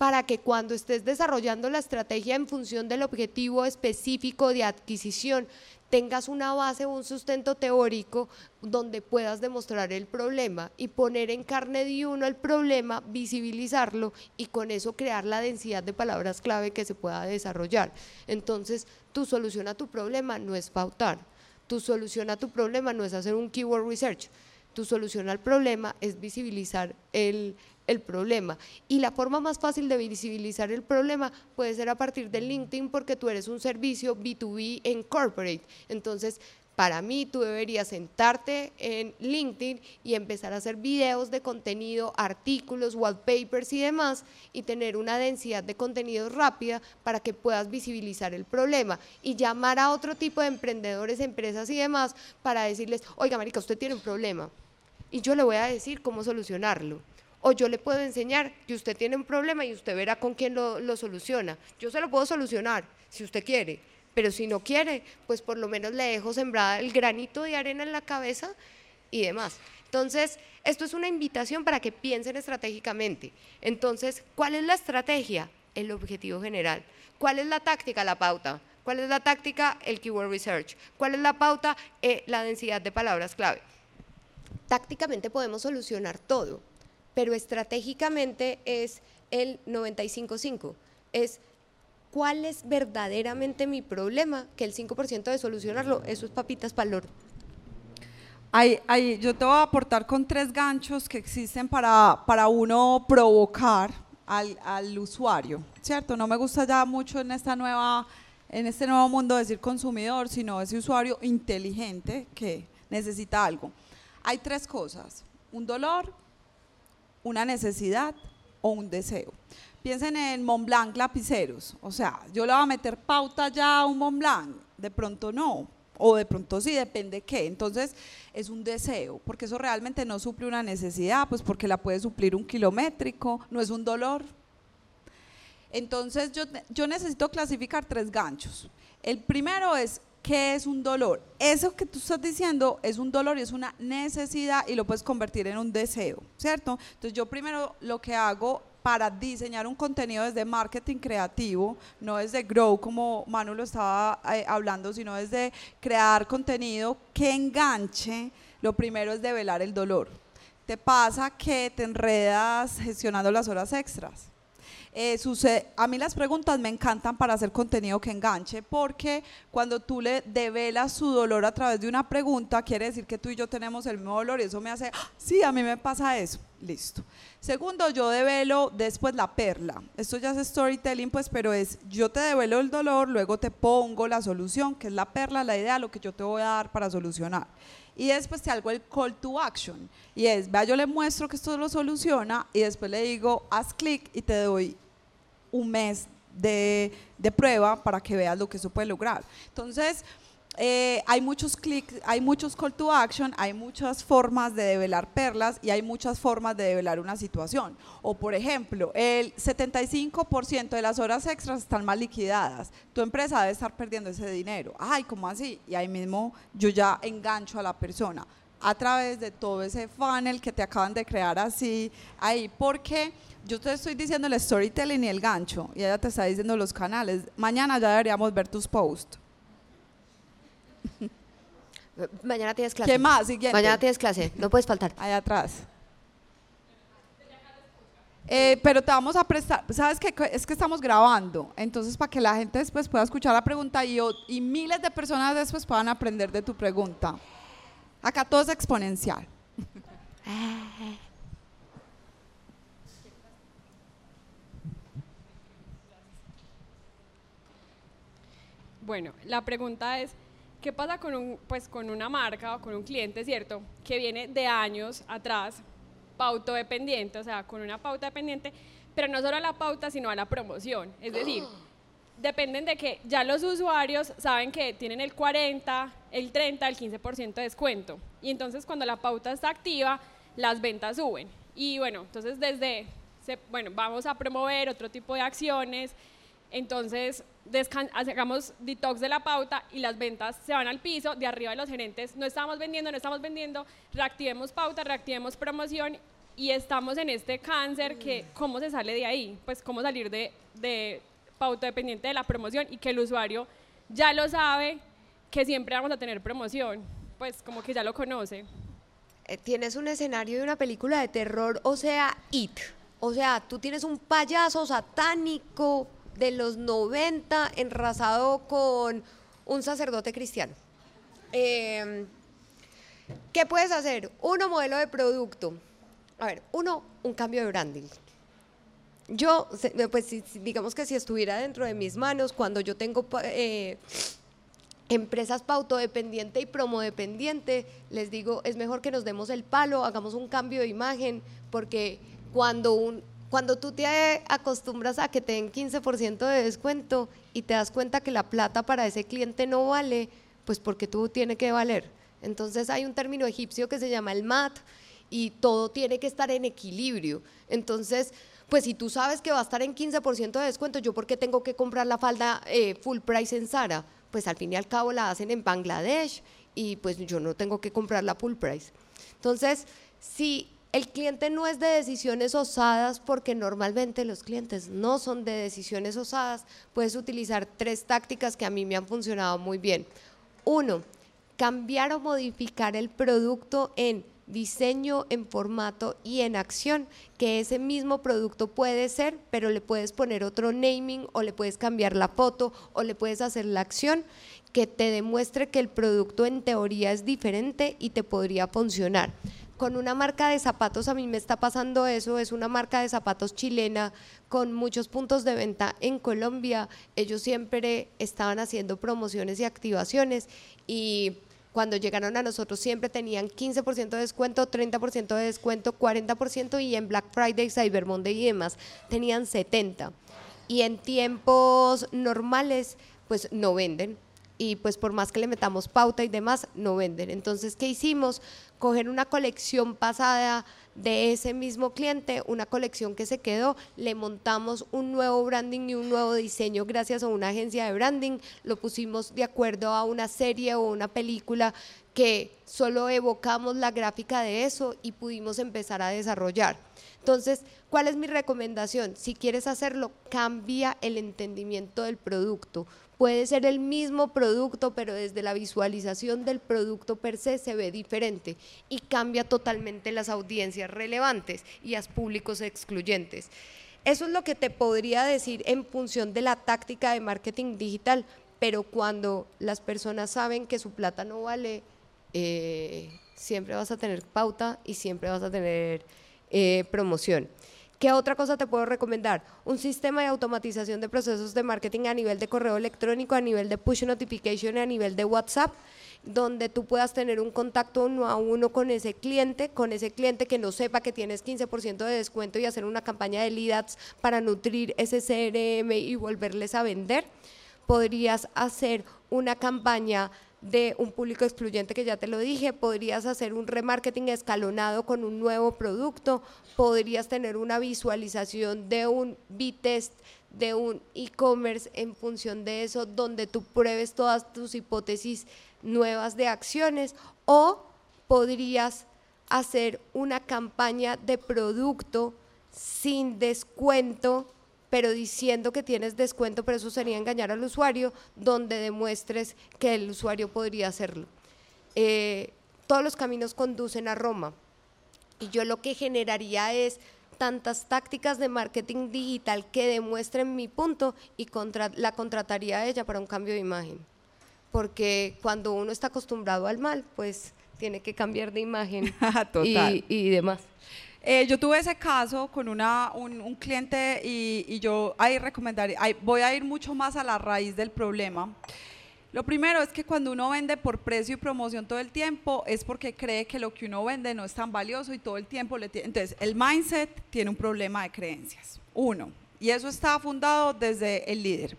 para que cuando estés desarrollando la estrategia en función del objetivo específico de adquisición, tengas una base o un sustento teórico donde puedas demostrar el problema y poner en carne de uno el problema, visibilizarlo y con eso crear la densidad de palabras clave que se pueda desarrollar. Entonces, tu solución a tu problema no es pautar, tu solución a tu problema no es hacer un keyword research, tu solución al problema es visibilizar el, el problema. Y la forma más fácil de visibilizar el problema puede ser a partir de LinkedIn porque tú eres un servicio B2B en corporate. Entonces, para mí, tú deberías sentarte en LinkedIn y empezar a hacer videos de contenido, artículos, wallpapers y demás, y tener una densidad de contenido rápida para que puedas visibilizar el problema y llamar a otro tipo de emprendedores, empresas y demás para decirles, oiga, Marica, usted tiene un problema y yo le voy a decir cómo solucionarlo. O yo le puedo enseñar que usted tiene un problema y usted verá con quién lo, lo soluciona. Yo se lo puedo solucionar si usted quiere, pero si no quiere, pues por lo menos le dejo sembrada el granito de arena en la cabeza y demás. Entonces, esto es una invitación para que piensen estratégicamente. Entonces, ¿cuál es la estrategia? El objetivo general. ¿Cuál es la táctica? La pauta. ¿Cuál es la táctica? El keyword research. ¿Cuál es la pauta? Eh, la densidad de palabras clave. Tácticamente podemos solucionar todo, pero estratégicamente es el 95-5. Es cuál es verdaderamente mi problema, que el 5% de solucionarlo, eso es papitas para el Ahí, yo te voy a aportar con tres ganchos que existen para, para uno provocar al, al, usuario, ¿cierto? No me gusta ya mucho en, esta nueva, en este nuevo mundo decir consumidor, sino ese usuario inteligente que necesita algo. Hay tres cosas, un dolor, una necesidad o un deseo. Piensen en Montblanc lapiceros, o sea, yo le voy a meter pauta ya a un Montblanc, de pronto no, o de pronto sí, depende qué. Entonces es un deseo, porque eso realmente no suple una necesidad, pues porque la puede suplir un kilométrico, no es un dolor. Entonces yo, yo necesito clasificar tres ganchos. El primero es ¿Qué es un dolor? Eso que tú estás diciendo es un dolor y es una necesidad y lo puedes convertir en un deseo, ¿cierto? Entonces yo primero lo que hago para diseñar un contenido desde marketing creativo, no desde grow como Manu lo estaba eh, hablando, sino desde crear contenido que enganche, lo primero es develar el dolor. Te pasa que te enredas gestionando las horas extras eh, sucede, a mí las preguntas me encantan para hacer contenido que enganche, porque cuando tú le develas su dolor a través de una pregunta, quiere decir que tú y yo tenemos el mismo dolor y eso me hace, ah, sí, a mí me pasa eso. Listo. Segundo, yo develo después la perla. Esto ya es storytelling, pues, pero es yo te develo el dolor, luego te pongo la solución, que es la perla, la idea, lo que yo te voy a dar para solucionar y después te hago el call to action. Y es, vea, yo le muestro que esto lo soluciona y después le digo, haz clic y te doy un mes de, de, prueba para que veas lo que eso puede lograr. Entonces, eh, hay muchos clics, hay muchos call to action, hay muchas formas de develar perlas y hay muchas formas de develar una situación. O por ejemplo, el 75% de las horas extras están mal liquidadas. Tu empresa debe estar perdiendo ese dinero. Ay, ¿cómo así? Y ahí mismo yo ya engancho a la persona a través de todo ese funnel que te acaban de crear así ahí. Porque yo te estoy diciendo el storytelling y el gancho y ella te está diciendo los canales. Mañana ya deberíamos ver tus posts <laughs> Mañana tienes clase. ¿Qué más? Siguiente. Mañana tienes clase, no puedes faltar. Allá atrás. Eh, pero te vamos a prestar, ¿sabes qué? Es que estamos grabando, entonces para que la gente después pueda escuchar la pregunta y, y miles de personas después puedan aprender de tu pregunta. Acá todo es exponencial. Bueno, la pregunta es, ¿Qué pasa con, un, pues, con una marca o con un cliente, cierto, que viene de años atrás, pauto dependiente, o sea, con una pauta dependiente, pero no solo a la pauta, sino a la promoción? Es decir, <gasps> dependen de que ya los usuarios saben que tienen el 40, el 30, el 15% de descuento. Y entonces cuando la pauta está activa, las ventas suben. Y bueno, entonces desde, bueno, vamos a promover otro tipo de acciones, entonces hagamos detox de la pauta y las ventas se van al piso, de arriba de los gerentes, no estamos vendiendo, no estamos vendiendo, reactivemos pauta, reactivemos promoción y estamos en este cáncer que, ¿cómo se sale de ahí? Pues cómo salir de, de pauta dependiente de la promoción y que el usuario ya lo sabe, que siempre vamos a tener promoción, pues como que ya lo conoce. Eh, tienes un escenario de una película de terror, o sea, It. O sea, tú tienes un payaso satánico de los 90 enrasado con un sacerdote cristiano. Em, ¿Qué puedes hacer? Uno, modelo de producto. A ver, uno, un cambio de branding. Yo, pues digamos que si estuviera dentro de mis manos, cuando yo tengo eh, empresas pautodependiente y promodependiente, les digo, es mejor que nos demos el palo, hagamos un cambio de imagen, porque cuando, un, cuando tú te acostumbras a que te den 15% de descuento y te das cuenta que la plata para ese cliente no vale, pues porque tú tiene que valer. Entonces hay un término egipcio que se llama el MAT y todo tiene que estar en equilibrio. Entonces, pues si tú sabes que va a estar en 15% de descuento, ¿yo por qué tengo que comprar la falda eh, full price en Zara? Pues al fin y al cabo la hacen en Bangladesh y pues yo no tengo que comprar la full price. Entonces, si el cliente no es de decisiones osadas porque normalmente los clientes no son de decisiones osadas. Puedes utilizar tres tácticas que a mí me han funcionado muy bien. Uno, cambiar o modificar el producto en diseño, en formato y en acción, que ese mismo producto puede ser, pero le puedes poner otro naming o le puedes cambiar la foto o le puedes hacer la acción que te demuestre que el producto en teoría es diferente y te podría funcionar con una marca de zapatos, a mí me está pasando eso, es una marca de zapatos chilena con muchos puntos de venta en Colombia. Ellos siempre estaban haciendo promociones y activaciones y cuando llegaron a nosotros siempre tenían 15% de descuento, 30% de descuento, 40% y en Black Friday, Cyber Monday y demás tenían 70%. Y en tiempos normales pues no venden y pues por más que le metamos pauta y demás, no venden. Entonces, ¿qué hicimos? Coger una colección pasada de ese mismo cliente, una colección que se quedó, le montamos un nuevo branding y un nuevo diseño gracias a una agencia de branding, lo pusimos de acuerdo a una serie o una película que solo evocamos la gráfica de eso y pudimos empezar a desarrollar. Entonces, ¿cuál es mi recomendación? Si quieres hacerlo, cambia el entendimiento del producto puede ser el mismo producto, pero desde la visualización del producto per se se ve diferente y cambia totalmente las audiencias relevantes y las públicos excluyentes. Eso es lo que te podría decir en función de la táctica de marketing digital, pero cuando las personas saben que su plata no vale, eh, siempre vas a tener pauta y siempre vas a tener eh, promoción. ¿Qué otra cosa te puedo recomendar? Un sistema de automatización de procesos de marketing a nivel de correo electrónico, a nivel de push notification a nivel de WhatsApp donde tú puedas tener un contacto uno a uno con ese cliente, con ese cliente que no sepa que tienes 15% de descuento y hacer una campaña de lead ads para nutrir ese CRM y volverles a vender. Podrías hacer una campaña de un público excluyente que ya te lo dije, podrías hacer un remarketing escalonado con un nuevo producto, podrías tener una visualización de un B-test de un e-commerce en función de eso, donde tú pruebes todas tus hipótesis nuevas de acciones o podrías hacer una campaña de producto sin descuento pero diciendo que tienes descuento, pero eso sería engañar al usuario, donde demuestres que el usuario podría hacerlo. Eh, todos los caminos conducen a Roma y yo lo que generaría es tantas tácticas de marketing digital que demuestren mi punto y la contrataría a ella para un cambio de imagen. Porque cuando uno está acostumbrado al mal, pues tiene que cambiar de imagen <laughs> y demás. Eh, yo tuve ese caso con una, un, cliente y, yo ahí recomendaría, voy a ir mucho más a la raíz del problema. Lo primero es que cuando uno vende por precio y promoción todo el tiempo es porque cree que lo que uno vende no es tan valioso y todo el tiempo le tiene. Entonces, el mindset tiene un problema de creencias. Uno, y eso está fundado desde el líder.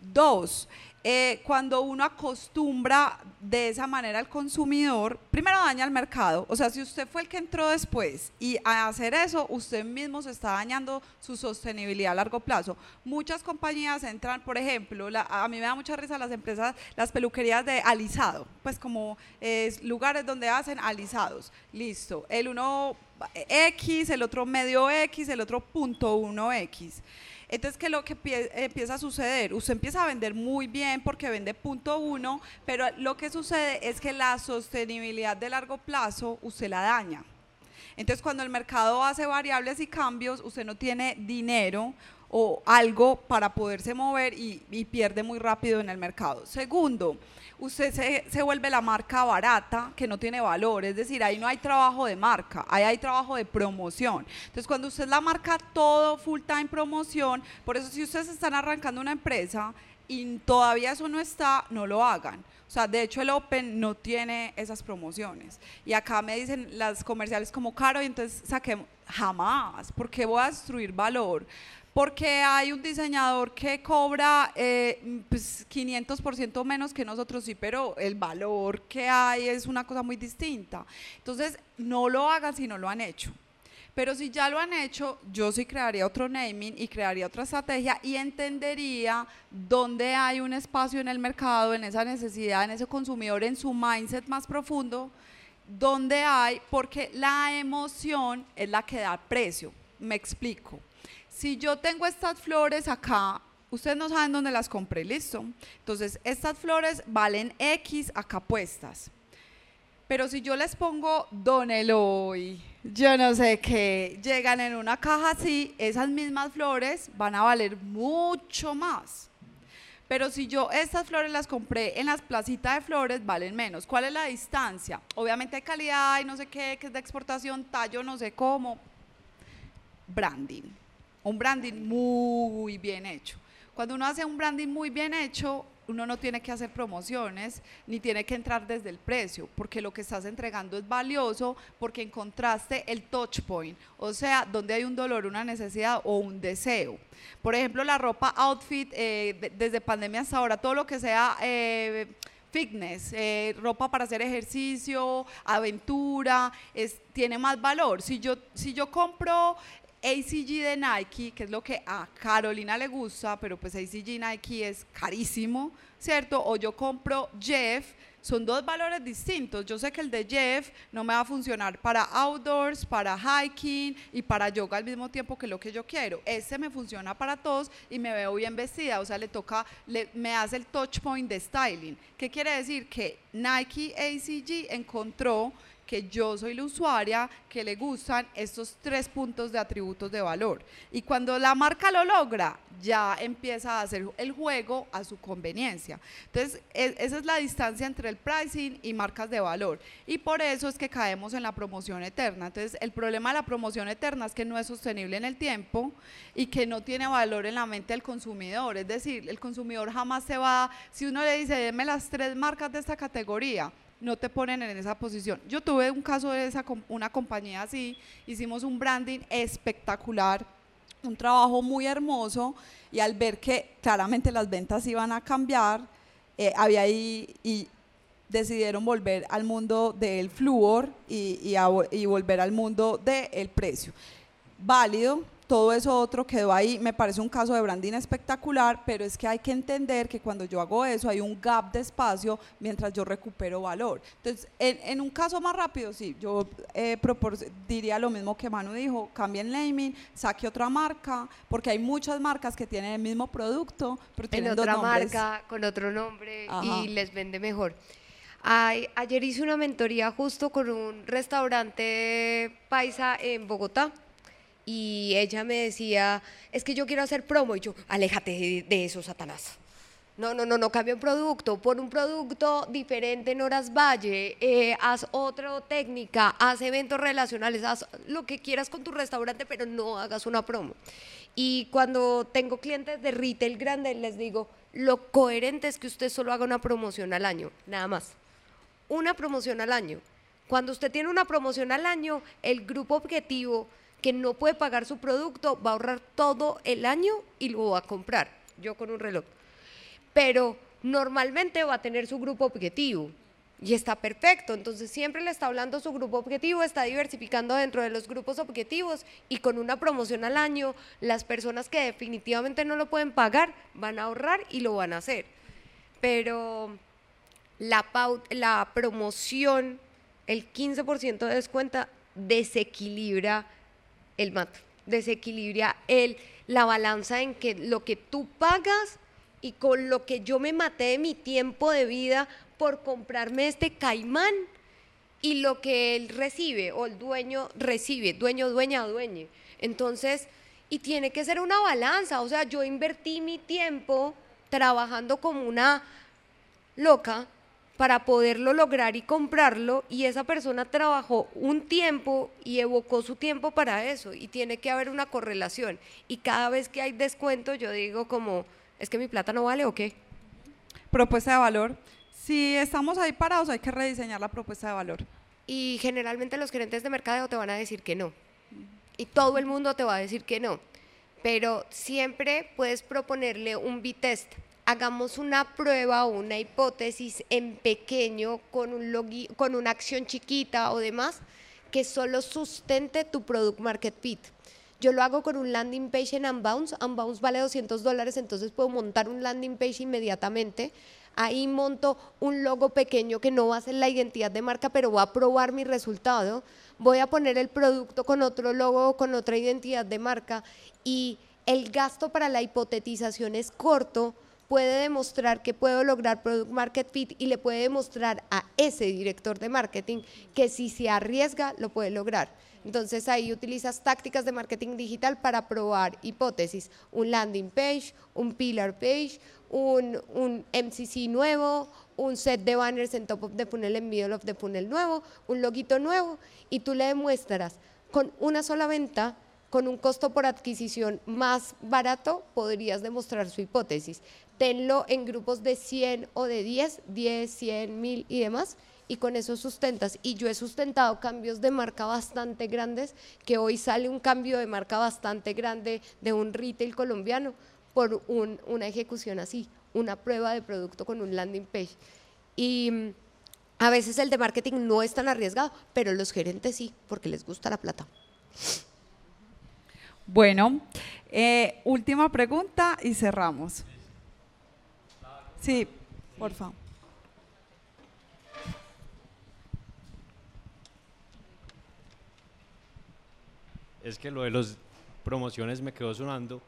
Dos, eh, cuando uno acostumbra de esa manera al consumidor, primero daña al mercado. O sea, si usted fue el que entró después y a hacer eso, usted mismo se está dañando su sostenibilidad a largo plazo. Muchas compañías entran, por ejemplo, a mí me da mucha risa las empresas, las peluquerías de alisado, pues como lugares donde hacen alisados. Listo. El uno X, el otro medio X, el otro punto uno X. Entonces, ¿qué es lo que empieza a suceder? Usted empieza a vender muy bien porque vende punto uno, pero lo que sucede es que la sostenibilidad de largo plazo usted la daña. Entonces, cuando el mercado hace variables y cambios, usted no tiene dinero o algo para poderse mover y, y pierde muy rápido en el mercado. Segundo, usted se, se, vuelve la marca barata que no tiene valor, es decir, ahí no hay trabajo de marca, ahí hay trabajo de promoción. Entonces, cuando usted la marca todo full time promoción, por eso si ustedes están arrancando una empresa y todavía eso no está, no lo hagan. O sea, de hecho el Open no tiene esas promociones. Y acá me dicen las comerciales como caro y entonces saquemos, jamás, porque voy a destruir valor porque hay un diseñador que cobra eh, pues 500% menos que nosotros, sí, pero el valor que hay es una cosa muy distinta. Entonces, no lo hagan si no lo han hecho. Pero si ya lo han hecho, yo sí crearía otro naming y crearía otra estrategia y entendería dónde hay un espacio en el mercado, en esa necesidad, en ese consumidor, en su mindset más profundo, dónde hay, porque la emoción es la que da precio. Me explico si yo tengo estas flores acá, ustedes no saben dónde las compré, listo. Entonces, estas flores valen X acá puestas. Pero si yo les pongo Don Eloy, yo no sé qué, llegan en una caja así, esas mismas flores van a valer mucho más. Pero si yo estas flores las compré en las placitas de flores, valen menos. ¿Cuál es la distancia? Obviamente calidad y no sé qué, que es de exportación, tallo, no sé cómo. Branding un branding muy bien hecho. Cuando uno hace un branding muy bien hecho, uno no tiene que hacer promociones ni tiene que entrar desde el precio, porque lo que estás entregando es valioso porque encontraste el touch point, o sea, donde hay un dolor, una necesidad o un deseo. Por ejemplo, la ropa outfit, eh, desde pandemia hasta ahora, todo lo que sea... Eh, fitness, eh, ropa para hacer ejercicio, aventura, tiene más valor. Si yo, si yo compro ACG de Nike, que es lo que a Carolina le gusta, pero pues ACG Nike es carísimo, ¿cierto? O yo compro Jeff, son dos valores distintos. Yo sé que el de Jeff no me va a funcionar para outdoors, para hiking y para yoga al mismo tiempo que lo que yo quiero. Ese me funciona para todos y me veo bien vestida, o sea, le toca, me hace el touch point de styling. ¿Qué quiere decir? Que Nike ACG encontró que yo soy la usuaria que le gustan estos tres puntos de atributos de valor. Y cuando la marca lo logra, ya empieza a hacer el juego a su conveniencia. Entonces, e, esa es la distancia entre el pricing y marcas de valor. Y por eso es que caemos en la promoción eterna. Entonces, el problema de la promoción eterna es que no es sostenible en el tiempo y que no tiene valor en la mente del consumidor. Es decir, el consumidor jamás se va, si uno le dice, deme las tres marcas de esta categoría, no te ponen en esa posición. Yo tuve un caso de esa, una compañía así, hicimos un branding espectacular, un trabajo muy hermoso y al ver que claramente las ventas iban a cambiar, eh, había ahí y decidieron volver al mundo del flúor y, y, volver al mundo del precio. Válido, todo eso otro quedó ahí. Me parece un caso de branding espectacular, pero es que hay que entender que cuando yo hago eso hay un gap de espacio mientras yo recupero valor. Entonces, en, un caso más rápido, sí, yo eh, diría lo mismo que Manu dijo, cambien naming, saque otra marca, porque hay muchas marcas que tienen el mismo producto, pero tienen en otra marca, con otro nombre y les vende mejor. ayer hice una mentoría justo con un restaurante paisa en Bogotá y ella me decía, es que yo quiero hacer promo, y yo, aléjate de, eso, Satanás. No, no, no, no, cambia un producto, pon un producto diferente en Horas Valle, eh, haz otra técnica, haz eventos relacionales, haz lo que quieras con tu restaurante, pero no hagas una promo. Y cuando tengo clientes de retail grande, les digo, lo coherente es que usted solo haga una promoción al año, nada más. Una promoción al año. Cuando usted tiene una promoción al año, el grupo objetivo que no puede pagar su producto va a ahorrar todo el año y lo va a comprar. Yo con un reloj. pero normalmente va a tener su grupo objetivo. Y está perfecto, entonces siempre le está hablando su grupo objetivo, está diversificando dentro de los grupos objetivos y con una promoción al año, las personas que definitivamente no lo pueden pagar van a ahorrar y lo van a hacer. Pero la, la promoción, el 15% de descuento desequilibra el mat, desequilibra el, la balanza en que lo que tú pagas y con lo que yo me maté de mi tiempo de vida por comprarme este caimán y lo que él recibe o el dueño recibe, dueño, dueña, dueñe. Entonces, y tiene que ser una balanza, o sea, yo invertí mi tiempo trabajando como una loca para poderlo lograr y comprarlo y esa persona trabajó un tiempo y evocó su tiempo para eso y tiene que haber una correlación y cada vez que hay descuento yo digo como, ¿es que mi plata no vale o qué? Propuesta de valor. Si estamos ahí parados hay que rediseñar la propuesta de valor. Y generalmente los gerentes de mercadeo te van a decir que no. Y todo el mundo te va a decir que no. Pero siempre puedes proponerle un B-test hagamos una prueba o una hipótesis en pequeño con, un con una acción chiquita o demás que solo sustente tu product market fit. Yo lo hago con un landing page en Unbounce. Unbounce vale 200 dólares, entonces puedo montar un landing page inmediatamente. Ahí monto un logo pequeño que no va a ser la identidad de marca, pero va a probar mi resultado. Voy a poner el producto con otro logo, con otra identidad de marca y el gasto para la hipotetización es corto puede demostrar que puedo lograr product market fit y le puede demostrar a ese director de marketing que si se arriesga lo puede lograr. Entonces ahí utilizas tácticas de marketing digital para probar hipótesis, un landing page, un pillar page, un, un MCC nuevo, un set de banners en top of the funnel, en middle of the funnel nuevo, un loguito nuevo y tú le demuestras con una sola venta con un costo por adquisición más barato, podrías demostrar su hipótesis tenlo en grupos de 100 o de 10, 10, 100, 1000 y demás, y con eso sustentas. Y yo he sustentado cambios de marca bastante grandes, que hoy sale un cambio de marca bastante grande de un retail colombiano por una ejecución así, una prueba de producto con un landing page. Y mm, a veces el de marketing no es tan arriesgado, pero los gerentes sí, porque les gusta la plata. Bueno, eh, última pregunta y cerramos. Sí, por favor. Es que lo de las promociones me quedó sonando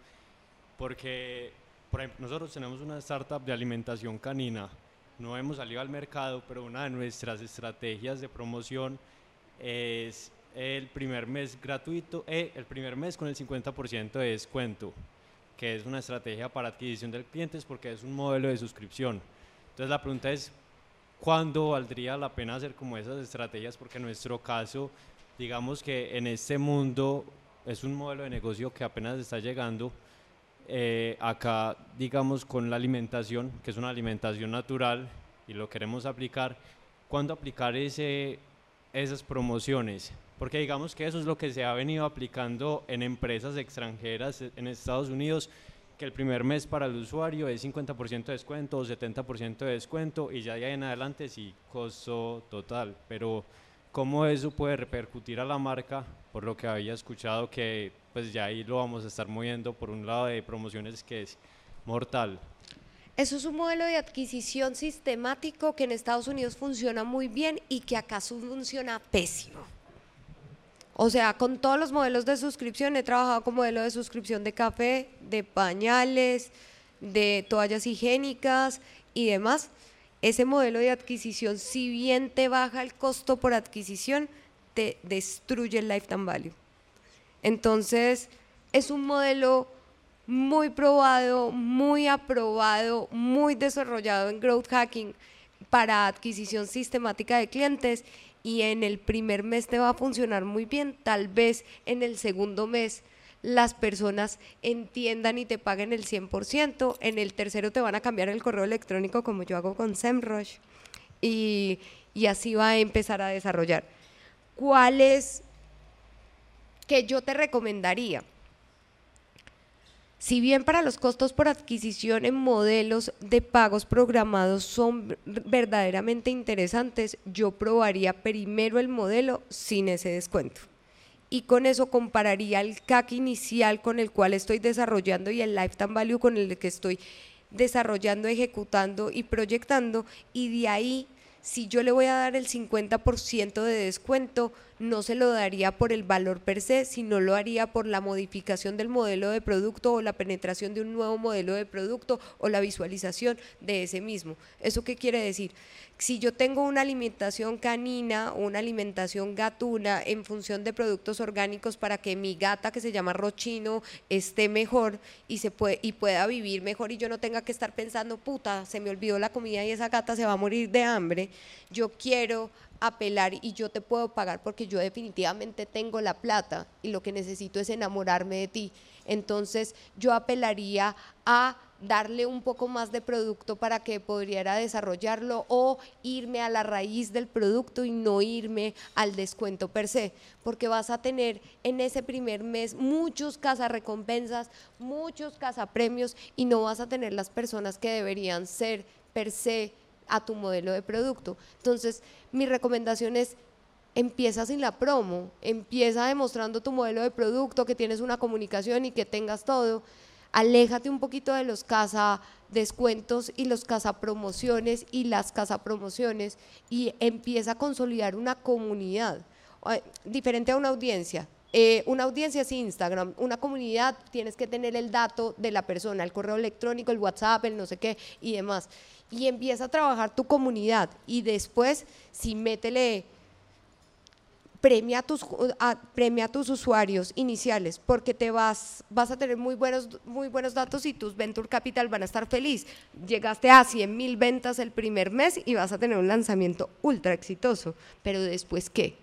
porque por ejemplo, nosotros tenemos una startup de alimentación canina. No hemos salido al mercado, pero una de nuestras estrategias de promoción es el primer mes gratuito, eh, el primer mes con el 50% de descuento que es una estrategia para adquisición de clientes porque es un modelo de suscripción. Entonces la pregunta es, ¿cuándo valdría la pena hacer como esas estrategias? Porque en nuestro caso, digamos que en este mundo es un modelo de negocio que apenas está llegando. Eh, acá, digamos, con la alimentación, que es una alimentación natural y lo queremos aplicar, ¿cuándo aplicar ese, esas promociones? Porque digamos que eso es lo que se ha venido aplicando en empresas extranjeras en Estados Unidos, que el primer mes para el usuario es 50% de descuento o 70% de descuento y ya de ahí en adelante sí, costo total, pero cómo eso puede repercutir a la marca, por lo que había escuchado que pues ya ahí lo vamos a estar moviendo por un lado de promociones que es mortal. Eso es un modelo de adquisición sistemático que en Estados Unidos funciona muy bien y que acá funciona pésimo. O sea, con todos los modelos de suscripción, he trabajado con modelo de suscripción de café, de pañales, de toallas higiénicas y demás. Ese modelo de adquisición, si bien te baja el costo por adquisición, te destruye el lifetime value. Entonces, es un modelo muy probado, muy aprobado, muy desarrollado en growth hacking para adquisición sistemática de clientes y en el primer mes te va a funcionar muy bien, tal vez en el segundo mes las personas entiendan y te paguen el 100%, en el tercero te van a cambiar el correo electrónico como yo hago con SEMrush y, y así va a empezar a desarrollar. ¿Cuál es que yo te recomendaría? Si bien para los costos por adquisición en modelos de pagos programados son verdaderamente interesantes, yo probaría primero el modelo sin ese descuento. Y con eso compararía el CAC inicial con el cual estoy desarrollando y el lifetime value con el que estoy desarrollando, ejecutando y proyectando. Y de ahí si yo le voy a dar el 50% de descuento, no se lo daría por el valor per se, sino lo haría por la modificación del modelo de producto o la penetración de un nuevo modelo de producto o la visualización de ese mismo. ¿Eso qué quiere decir? Si yo tengo una alimentación canina o una alimentación gatuna en función de productos orgánicos para que mi gata que se llama rochino esté mejor y se puede y pueda vivir mejor y yo no tenga que estar pensando, puta, se me olvidó la comida y esa gata se va a morir de hambre, yo quiero apelar y yo te puedo pagar porque yo definitivamente tengo la plata y lo que necesito es enamorarme de ti. Entonces yo apelaría a darle un poco más de producto para que pudiera desarrollarlo o irme a la raíz del producto y no irme al descuento per se, porque vas a tener en ese primer mes muchos recompensas muchos premios y no vas a tener las personas que deberían ser per se a tu modelo de producto. Entonces, mi recomendación es empieza sin la promo, empieza demostrando tu modelo de producto, que tienes una comunicación y que tengas todo aléjate un poquito de los casa descuentos y los casa promociones y las casa promociones y empieza a consolidar una comunidad diferente a una audiencia. Eh, una audiencia es Instagram, una comunidad tienes que tener el dato de la persona, el correo electrónico, el WhatsApp, el no sé qué y demás. Y empieza a trabajar tu comunidad y después si métele premia a tus, premia tus usuarios iniciales porque te vas, vas a tener muy buenos, muy buenos datos y tus Venture Capital van a estar feliz. Llegaste a 100 mil ventas el primer mes y vas a tener un lanzamiento ultra exitoso, pero después ¿qué?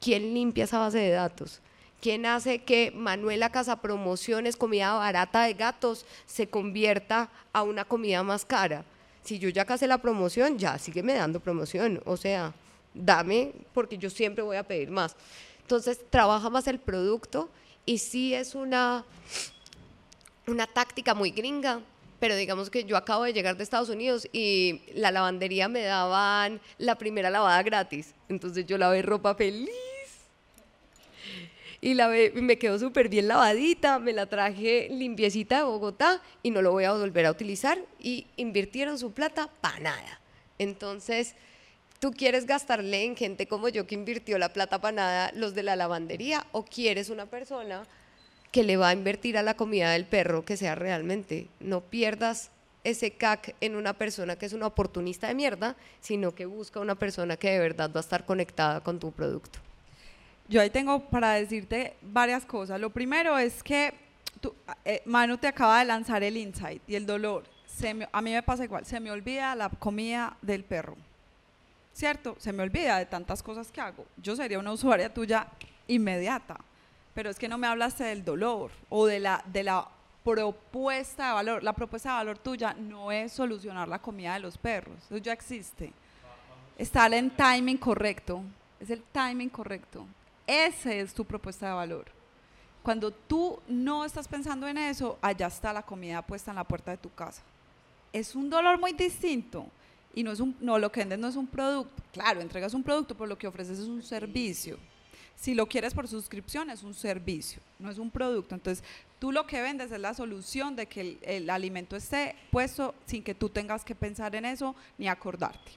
¿Quién limpia esa base de datos? ¿Quién hace que Manuela Casa Promociones, comida barata de gatos, se convierta a una comida más cara? Si yo ya casé la promoción, ya sígueme dando promoción. O sea, dame porque yo siempre voy a pedir más. Entonces, trabaja más el producto y sí es una, una táctica muy gringa, pero digamos que yo acabo de llegar de Estados Unidos y la lavandería me daban la primera lavada gratis. Entonces yo lavé ropa feliz. Y la me quedó súper bien lavadita, me la traje limpiecita de Bogotá y no lo voy a volver a utilizar y invirtieron su plata para nada. Entonces, ¿Tú quieres gastarle en gente como yo que invirtió la plata para nada, los de la lavandería, o quieres una persona que le va a invertir a la comida del perro que sea realmente? No pierdas ese CAC en una persona que es una oportunista de mierda, sino que busca una persona que de verdad va a estar conectada con tu producto. Yo ahí tengo para decirte varias cosas. Lo primero es que eh, Manu te acaba de lanzar el insight y el dolor. a mí me pasa igual, se me olvida la comida del perro ¿cierto? Se me olvida de tantas cosas que hago. Yo sería una usuaria tuya inmediata, pero es que no me hablaste del dolor o de la, de la propuesta de valor. La propuesta de valor tuya no es solucionar la comida de los perros, eso ya existe. Está en timing correcto, es el timing correcto. Ese es tu propuesta de valor. Cuando tú no estás pensando en eso, allá está la comida puesta en la puerta de tu casa. Es un dolor muy distinto y no es un, no, lo que vendes no es un producto. Claro, entregas un producto, pero lo que ofreces es un servicio. Si lo quieres por suscripción, es un servicio, no es un producto. Entonces, tú lo que vendes es la solución de que el alimento esté puesto sin que tú tengas que pensar en eso ni acordarte.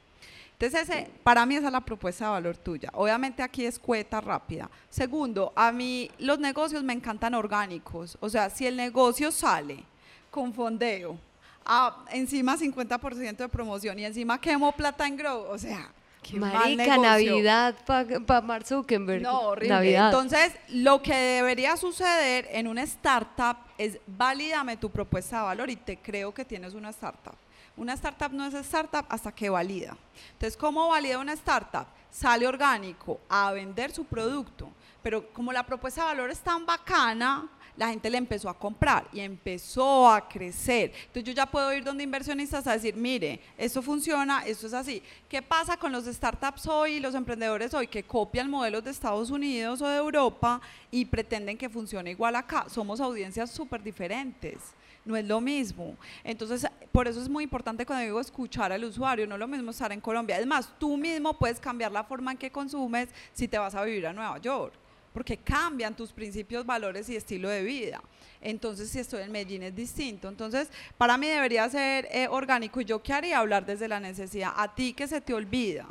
Entonces, ese, para mí esa es la propuesta de valor tuya. Obviamente aquí es cueta rápida. Segundo, a mí los negocios me encantan orgánicos. O sea, si el negocio sale con fondeo, ah, encima 50% de promoción y encima quemo plata en Grow, o sea, qué Marica, Navidad para pa Mark Zuckerberg. No, horrible. Entonces, lo que debería suceder en una startup es valídame tu propuesta de valor y te creo que tienes una startup. Una startup no es startup hasta que valida. Entonces, ¿cómo valida una startup? Sale orgánico a vender su producto pero como la propuesta de valor es tan bacana, la gente le empezó a comprar y empezó a crecer. Entonces yo ya puedo ir donde inversionistas a decir, mire, esto funciona, esto es así. ¿Qué pasa con los startups hoy los emprendedores hoy que copian modelos de Estados Unidos o de Europa y pretenden que funcione igual acá? Somos audiencias súper diferentes no es lo mismo. Entonces, por eso es muy importante cuando digo escuchar al usuario, no es lo mismo estar en Colombia. Es más, tú mismo puedes cambiar la forma en que consumes si te vas a vivir a Nueva York porque cambian tus principios, valores y estilo de vida. Entonces, si estoy en Medellín es distinto. Entonces, para mí debería ser eh, orgánico. ¿Y yo qué haría? Hablar desde la necesidad. A ti que se te olvida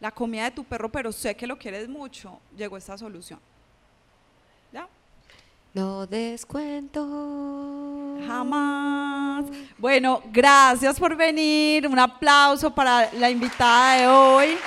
la comida de tu perro, pero sé que lo quieres mucho, llegó esta solución. No descuento. Jamás. Bueno, gracias por venir. Un aplauso para la invitada de hoy.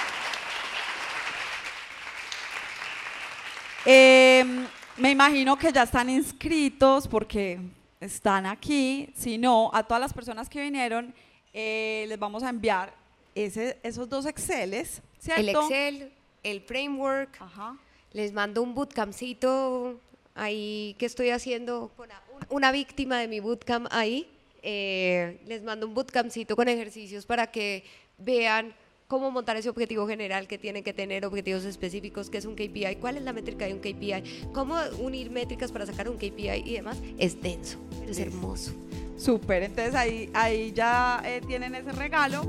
Em, me imagino que ya están inscritos porque están aquí. Si no, a todas las personas que vinieron, eh, les vamos a enviar ese, esos dos Exceles, ¿cierto? El Excel, el framework. Ajá. Les mando un bootcampcito ahí que estoy haciendo con una víctima de mi bootcamp ahí. Eh, les mando un bootcampcito con ejercicios para que vean cómo montar ese objetivo general que tiene que tener objetivos específicos, qué es un KPI, cuál es la métrica de un KPI, cómo unir métricas para sacar un KPI y demás, es denso, es hermoso. Súper, entonces ahí, ahí ya eh, tienen ese regalo.